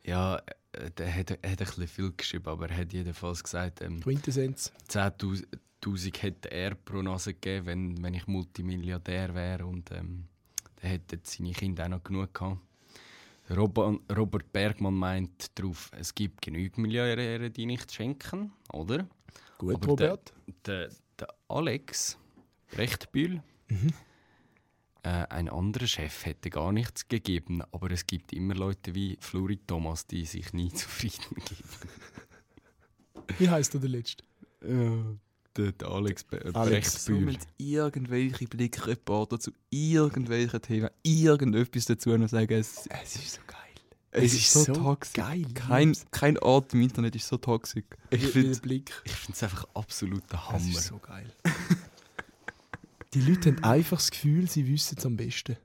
Ja, äh, der hat, er hat ein bisschen viel geschrieben, aber er hat jedenfalls gesagt, ähm, du? Quintessenz. 10'000 hätte er pro Nase gegeben, wenn, wenn ich Multimilliardär wäre. Und ähm, der hätte seine Kinder auch noch genug gehabt. Robert, Bergmann meint darauf, es gibt genügend Milliardäre, die nicht schenken, oder? Gut, Aber Robert. Der, der Alex Brechtbühl, äh, ein anderer Chef, hätte gar nichts gegeben, aber es gibt immer Leute wie Flori Thomas, die sich nie zufrieden geben. Wie heißt der der letzte? Der, der Alex, Be Alex, Brechtbühl. Somit irgendwelche Blickreporter zu irgendwelchen Themen irgendetwas dazu noch sagen. Es, Es ist so geil. es ist so, toxisch. geil. Kein, kein Ort im Internet ist so toxisch. Ich finde es einfach absoluter Es Hammer. ist so geil. Die Leute haben einfach das Gefühl, sie wissen es am besten.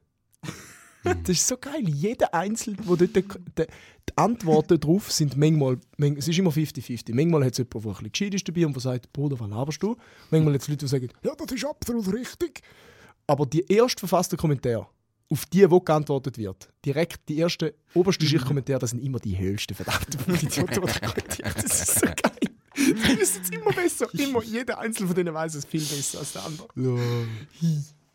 Das ist so geil. Jeder Einzelne, wo dort, die, die Antworten drauf sind manchmal, manchmal es ist immer 50-50. Manchmal hat es jemand, der ein bisschen gescheit ist dabei und der sagt, Bruder, was laberst du? Manchmal hat es Leute, die sagen, ja, das ist absolut richtig. Aber die erst verfassten Kommentare, auf die, wo geantwortet wird, direkt die ersten oberste Schicht Kommentare, das sind immer die höchsten verdammten die. Das ist so geil. Wissen es immer besser. Immer, jeder Einzelne von denen weiß es viel besser als der andere.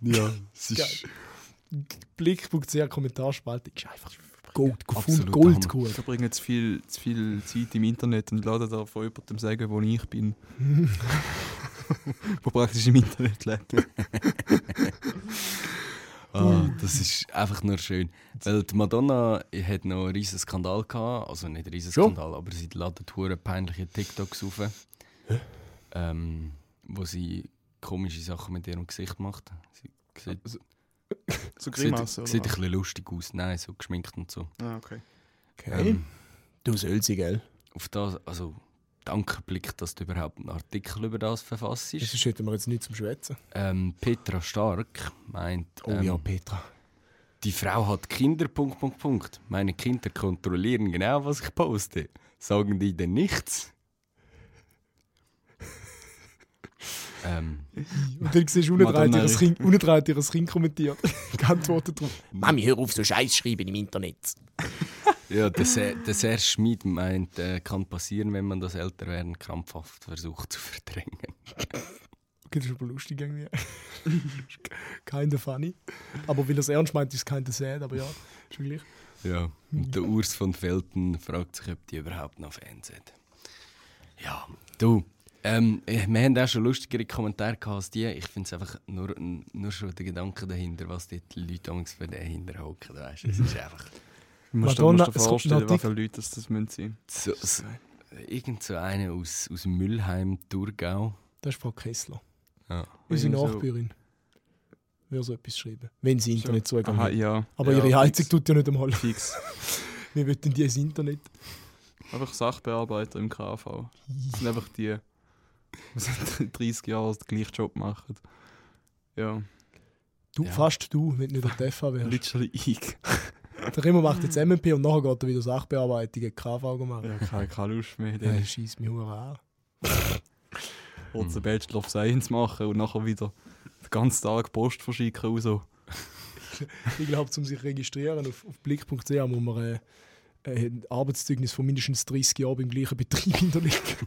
Ja, es ist Geil. Blick.ch Kommentarspalte ist einfach Gold, gefunden, Gold cool. Ich verbringe zu viel, zu viel Zeit im Internet und lade da von jemandem sagen, wo ich bin. wo praktisch im Internet lebt. Ah, das ist einfach nur schön. Weil die Madonna hat noch einen riesen Skandal gehabt. Also nicht einen riesen Skandal, aber sie ladet hure peinliche TikToks auf. Ähm, wo sie komische Sachen mit ihrem Gesicht macht. Sie sieht, So sieht, Grimasse, sieht ein oder? bisschen lustig aus. Nein, so geschminkt und so. Ah, okay. Okay. Ähm, du sollst sie, gell? auf das, also danke Blick, dass du überhaupt einen Artikel über das verfasst. Sonst hätten wir jetzt nichts zum Schwätzen. Ähm, Petra Stark meint, Oh ähm, ja, Petra. die Frau hat Kinder, Punkt, Punkt, Punkt. Meine Kinder kontrollieren genau, was ich poste. Sagen die denn nichts? Ähm, Und dann siehst du, unten Madonna dreht ihr Kind, kommentiert. Geantwortet drauf. Mami, hör auf, so Scheiß schreiben im Internet. ja, der, Se der Serge Schmid meint, äh, kann passieren, wenn man das Älterwerden krampfhaft versucht zu verdrängen. Okay, das ist aber lustig irgendwie. Kinda funny. Aber weil er es ernst meint, ist es kinda sad, aber ja, ist schon gleich. Ja, und der Urs von Felten fragt sich, ob die überhaupt noch Fans hat. Ja, du, ähm, wir haben auch schon lustigere Kommentare gehabt als die. Ich finde es einfach nur, nur schon der Gedanke dahinter, was die Leute damals für den hinterhocken. Weißt? Es ist einfach Du musst dir vorstellen, wie viele Leute das, das müssen sein. so, so, irgend so eine aus, aus Müllheim, Thurgau. Das ist Frau Kessler. Ja. Unsere so- Nachbürin. Würde so etwas schreiben. Wenn sie Internetzugang Aha, hat. ja. Aber ja, ihre Heizung fix. tut ja nicht einmal. Fix. Wir wollen die ins Internet. Einfach Sachbearbeiter im KV. Das sind einfach die seit 30 Jahren den gleichen Job machen. Ja, Du, Ja. fast du, wenn du nicht auf der FH wärst. literally ich. Der Remo macht jetzt MMP und nachher geht er wieder Sachbearbeitung KV machen. Ja, keine, keine Lust mehr. Dann ja schießt mich an. kurz einen Bachelor of Science machen und nachher wieder den ganzen Tag Post verschicken und so. Ich glaube, um sich zu registrieren auf, auf blick.ch muss man äh, ein Arbeitszeugnis von mindestens 30 Jahren beim gleichen Betrieb hinterlegt.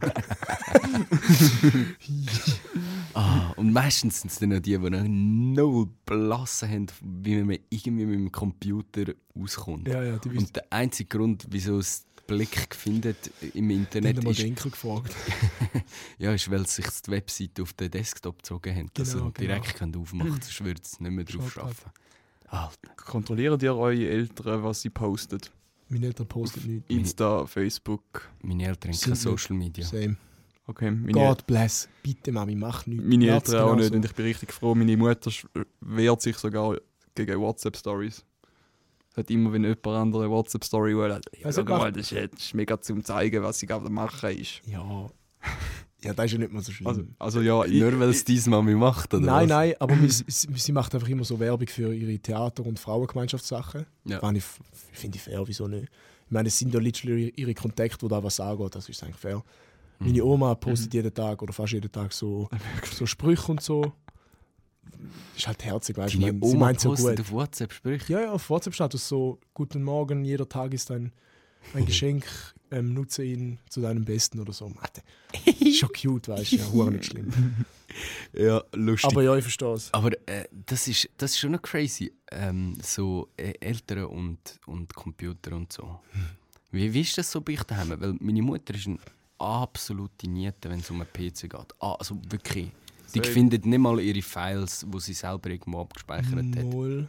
Ah, und meistens sind es dann auch die, die noch null Blassen haben, wie man irgendwie mit dem Computer auskommt. ja, ja. Und der einzige Grund, wieso es Blick findet im Internet haben mal ist, den Enkel gefragt. ja, ist, weil sich die Webseite auf den Desktop gezogen haben, dass Genau, sie direkt genau. aufmachen können, sonst würde es nicht mehr drauf Schaut grad. schaffen. Alter. Kontrolliert ihr eure Eltern, was sie posten? Meine Eltern posten nichts. Insta, Facebook. Meine Eltern haben Sind kein nicht. Social Media. Same. Okay, meine, God bless. Bitte, Mami, mach nichts. meine Eltern auch nicht. so. Und ich bin richtig froh. Meine Mutter wehrt sich sogar gegen WhatsApp-Stories. Hat immer, wenn jemand andere WhatsApp-Story will, ja, Also mal, das ist, das ist mega zum zeigen, was sie gerade machen ist. Ja. Ja, das ist ja nicht mal so schlimm. Also, also ja, ich, Nur weil es deine Mami macht, oder nein, was? nein, aber sie, macht einfach immer so Werbung für ihre Theater- und Frauengemeinschaftssachen. Ja. Finde ich, fair, wieso nicht? Ich meine, es sind ja literally ihre Kontakte, wo da was angeht, das ist eigentlich fair. Mhm. Meine Oma postet jeden Tag oder fast jeden Tag so, so Sprüche und so. Ist halt herzig, weißt du? Meine, Sie Oma meint so postet gut. auf WhatsApp Sprüche. Ja, ja, auf WhatsApp-Status so: Guten Morgen, jeder Tag ist ein, ein Geschenk, ähm, nutze ihn zu deinem Besten oder so. Mathe. Schon cute, weißt du? Ja, hure nicht schlimm. Ja, lustig. Aber ja, ich verstehe es. Aber äh, das, ist, das ist schon noch crazy. Ähm, so äh, Eltern und, und Computer und so. Wie, wie ist das so bei euch daheim? Weil meine Mutter ist eine absolute Niete, wenn es um einen PC geht. Ah, also wirklich. Die findet nicht mal ihre Files, die sie selber irgendwo abgespeichert hat. Moll.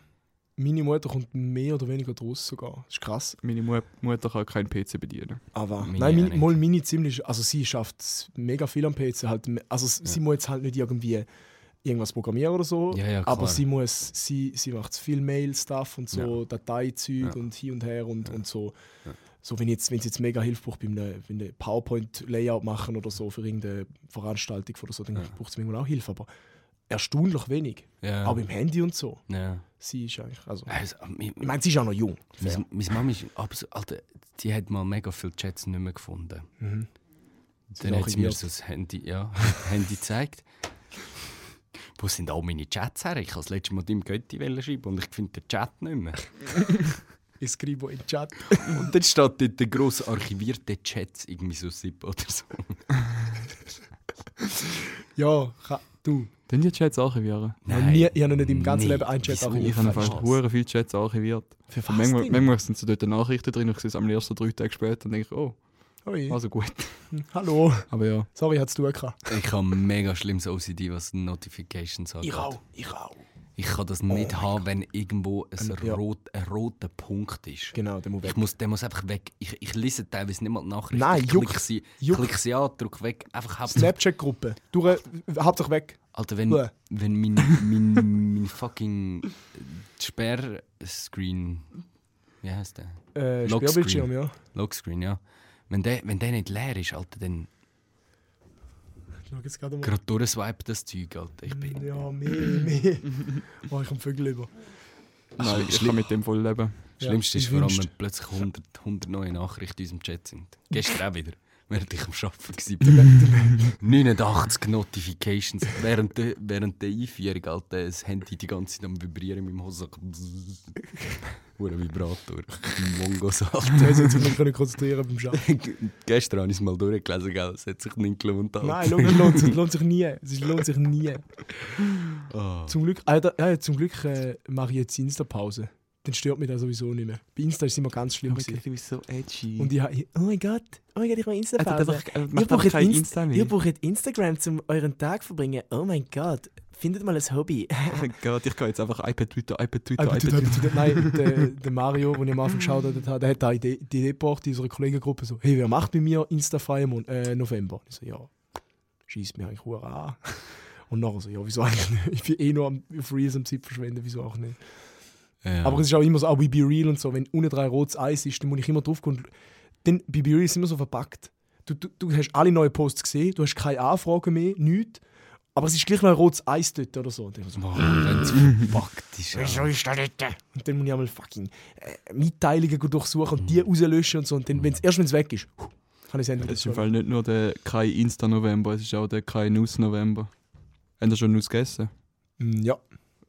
Meine Mutter kommt mehr oder weniger draus sogar. Das ist krass. meine Mu Mutter kann keinen PC bedienen. Aber Meine nein, meine, mal meine ziemlich. Also sie schafft mega viel am PC. Halt, also sie muss jetzt halt nicht irgendwie irgendwas programmieren oder so. Ja, ja, aber sie muss, sie, sie macht viel Mail-Stuff und so, Dateizeug Ja. und hin und her und, und so. So, wenn, jetzt, wenn sie jetzt mega Hilfe braucht beim ne- bei einem PowerPoint-Layout machen oder so für irgendeine Veranstaltung oder so, dann braucht sie manchmal auch Hilfe. Aber erstaunlich wenig. Ja. Auch beim Handy und so. Sie ist eigentlich. Also, Also, mi- ich meine, sie ist auch noch jung. Meine, Mama ist absolut, Alter, die hat mal mega viele Chats nicht mehr gefunden. Mhm. Dann hat sie mir so das Handy, ja, Handy gezeigt. Wo sind all meine Chats her? Ich wollte das letzte Mal deinem Götti schreiben und ich finde den Chat nicht mehr. Ich skribo in den Chat. Und dann steht dort der grosse archivierte Chats, irgendwie so SIP oder so. Ja, ka- du. Dann die Chats archivieren. Nein. Nie, ich habe noch nicht im ganzen Nee, Leben einen Chat archiviert. Ich habe was? hure viele Chats archiviert. Für Und was manchmal, denn? manchmal sind so dort Nachrichten drin und ich sehe es am ersten drei Tage später und denke ich, oh, Ui. also gut. Hallo. Aber ja, Sorry, hat's du gehabt. Ich habe mega schlimmes OCD, was Notifications angeht. Ich auch. Ich kann das nicht haben, wenn irgendwo ein, ja. rot, ein roter Punkt ist. Genau, der muss weg. Ich muss, der muss einfach weg. Ich, ich lese teilweise nicht mal die Nachrichten. Nein, ich juckt. klicke sie, Juckt. klicke sie an, drücke weg. Einfach. Snapchat-Gruppe. Du, äh, Hauptsache weg. Alter, wenn, Bäh. wenn mein, mein, mein fucking äh, Sperrscreen. Wie heißt der? Äh, Lockscreen. Ja. Lockscreen, ja. Wenn der, wenn der nicht leer ist, Alter, dann Ich schau jetzt gerade mal. gerade durchswipe das Zeug, Alter. Ich bin. Ja, mehr, mehr. oh, ich komme Vögel über. nein, ich kann mit dem voll leben. Ja, Schlimmste ist vor allem, wenn plötzlich 100, 100 neue Nachrichten in unserem Chat sind. Gestern auch wieder, während ich am Arbeiten war. 89 Notifications. Während der, während der Einführung, Alter, das Handy die ganze Zeit am Vibrieren in meinem Hosensack. Hure Vibrator. Mongos, Alter. Jetzt hätte ich mich können konzentrieren beim Schaffen. Gestern habe ich es mal durchgelesen, gell? Es hat sich nicht gelohnt. Alter. Nein, logisch, lohnt sich, lohnt sich nie. Es lohnt sich nie. Ah. Zum Glück, Alter, ja, zum Glück äh, mache ich jetzt Insta-Pause. Dann stört mich das sowieso nicht mehr. Bei Insta ist es immer ganz schlimm. gewesen. du bist so edgy. Und ich habe, oh mein Gott, oh mein Gott, ich mache Insta-Pause. Ihr Ihr braucht, Inst Insta ihr mehr. braucht Instagram, um euren Tag zu verbringen. Oh mein Gott, findet mal ein Hobby. Oh mein Gott, ich gehe jetzt einfach iPad, Twitter, iPad, Twitter, iPad, Twitter. du- Nein, der, der Mario, den ich am Anfang geschaut habe, der hat da die Idee gebracht in unserer Kollegengruppe so, hey, wer macht bei mir Insta-frei im Mon- äh, November? Ich so, ja, schießt mir eigentlich hure an. Und nachher so, ja, wieso eigentlich nicht? Ich bin eh nur am Freeze am Zeit verschwenden, wieso auch nicht? Ja. Aber es ist auch immer so, auch bei Be Real und so, wenn unten drei rotes Eis ist, dann muss ich immer drauf gehen. Dann bei Be Real ist es immer so verpackt. Du, du, du hast alle neuen Posts gesehen, du hast keine Anfragen mehr, nichts. Aber es ist gleich noch ein rotes Eis dort oder so. Und ich so, Boah, wenn es verpackt ist. Ja. ist das dort? Und dann muss ich einmal fucking äh, Mitteilungen durchsuchen und die rauslöschen und so. Und dann, wenn's, erst wenn es weg ist, huh, kann ich es endlich Es ist im Fall nicht nur der kein Insta-November, es ist auch der kein Nuss-November. Habt ihr schon Nuss gegessen? Mm, Ja,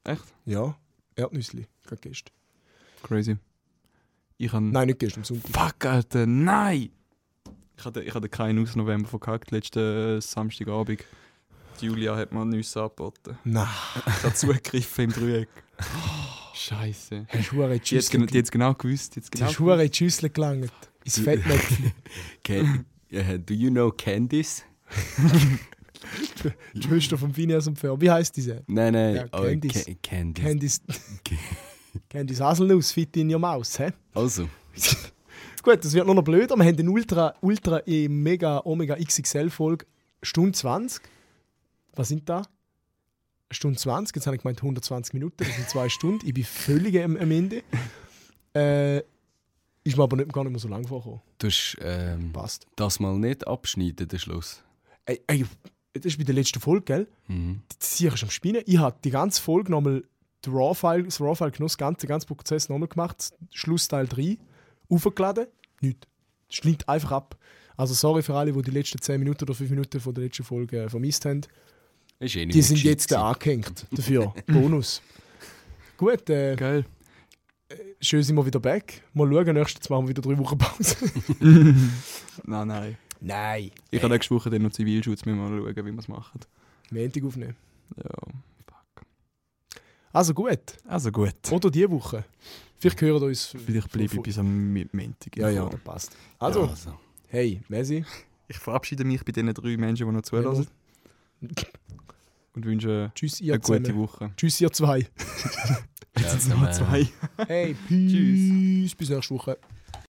Echt? ja. Erdnüssli, gerade gestern. Crazy. Ich habe... Nein, nicht gestern, am Sonntag. Fuck, Alter, nein! Ich hatte, ich hatte keinen aus November verkackt, letzten Samstagabend. Die Julia hat mir nichts angeboten. Nein, Ich habe zugegriffen im Dreieck. Scheiße. hast du die Die hat Schüssel genau, die genau gewusst. Die Die genau hast hure in die Schüssel gelangt. Ins Fettnäpfchen. Äh, do you know Candice? die Schwester von Phineas und Ferb. Wie heisst diese? Nein, nein, Ja, oh, Candice. Ca- Candice. Candice. Candice Haselnuss, fit in your Maus, hä? Also, Gut, das wird noch, noch blöder. Wir haben den Ultra, Ultra e Mega Omega XXL Folge Stunde 20. Was sind da? Stunde 20, jetzt habe ich gemeint 120 Minuten, das sind zwei Stunden. Ich bin völlig am, am Ende. Äh, ist mir aber nicht, gar nicht mehr so lang vorgekommen. du hast ähm, Passt. das mal nicht abschneiden, den Schluss. Ey, ey, das ist bei der letzten Folge, gell? Mhm. Das ist am Spinnen. Ich habe die ganze Folge nochmal RAW-File, das RAW-File genossen, den ganzen, Prozess nochmal gemacht. Schlussteil 3, aufgeladen, nichts. Es schlingt einfach ab. Also sorry für alle, die die letzten 10 Minuten oder 5 Minuten von der letzten Folge äh, vermisst haben. Eh Die sind jetzt gewesen. angehängt dafür. Bonus. Gut, äh, Geil. schön sind wir wieder back. Mal schauen, nächstes machen wir wieder drei Wochen Pause. Nein, nein. Nein. Ich habe nächste Woche dann noch Zivilschutz. Wir mal schauen, wie wir es machen. Montag aufnehmen. Ja. Also gut. Also gut. Oder diese Woche. Vielleicht hören wir uns. Vielleicht bleibe ich bis am Montag. Ja, ja, das passt. Also, Ja, also. hey, Messi. Ich verabschiede mich bei den drei Menschen, die noch zuhören. Und wünsche Tschüss, ihr eine gute zusammen. Woche. Tschüss, ihr zwei. Ja, Nummer zusammen. zwei. Hey, peace. Bis nächste Woche.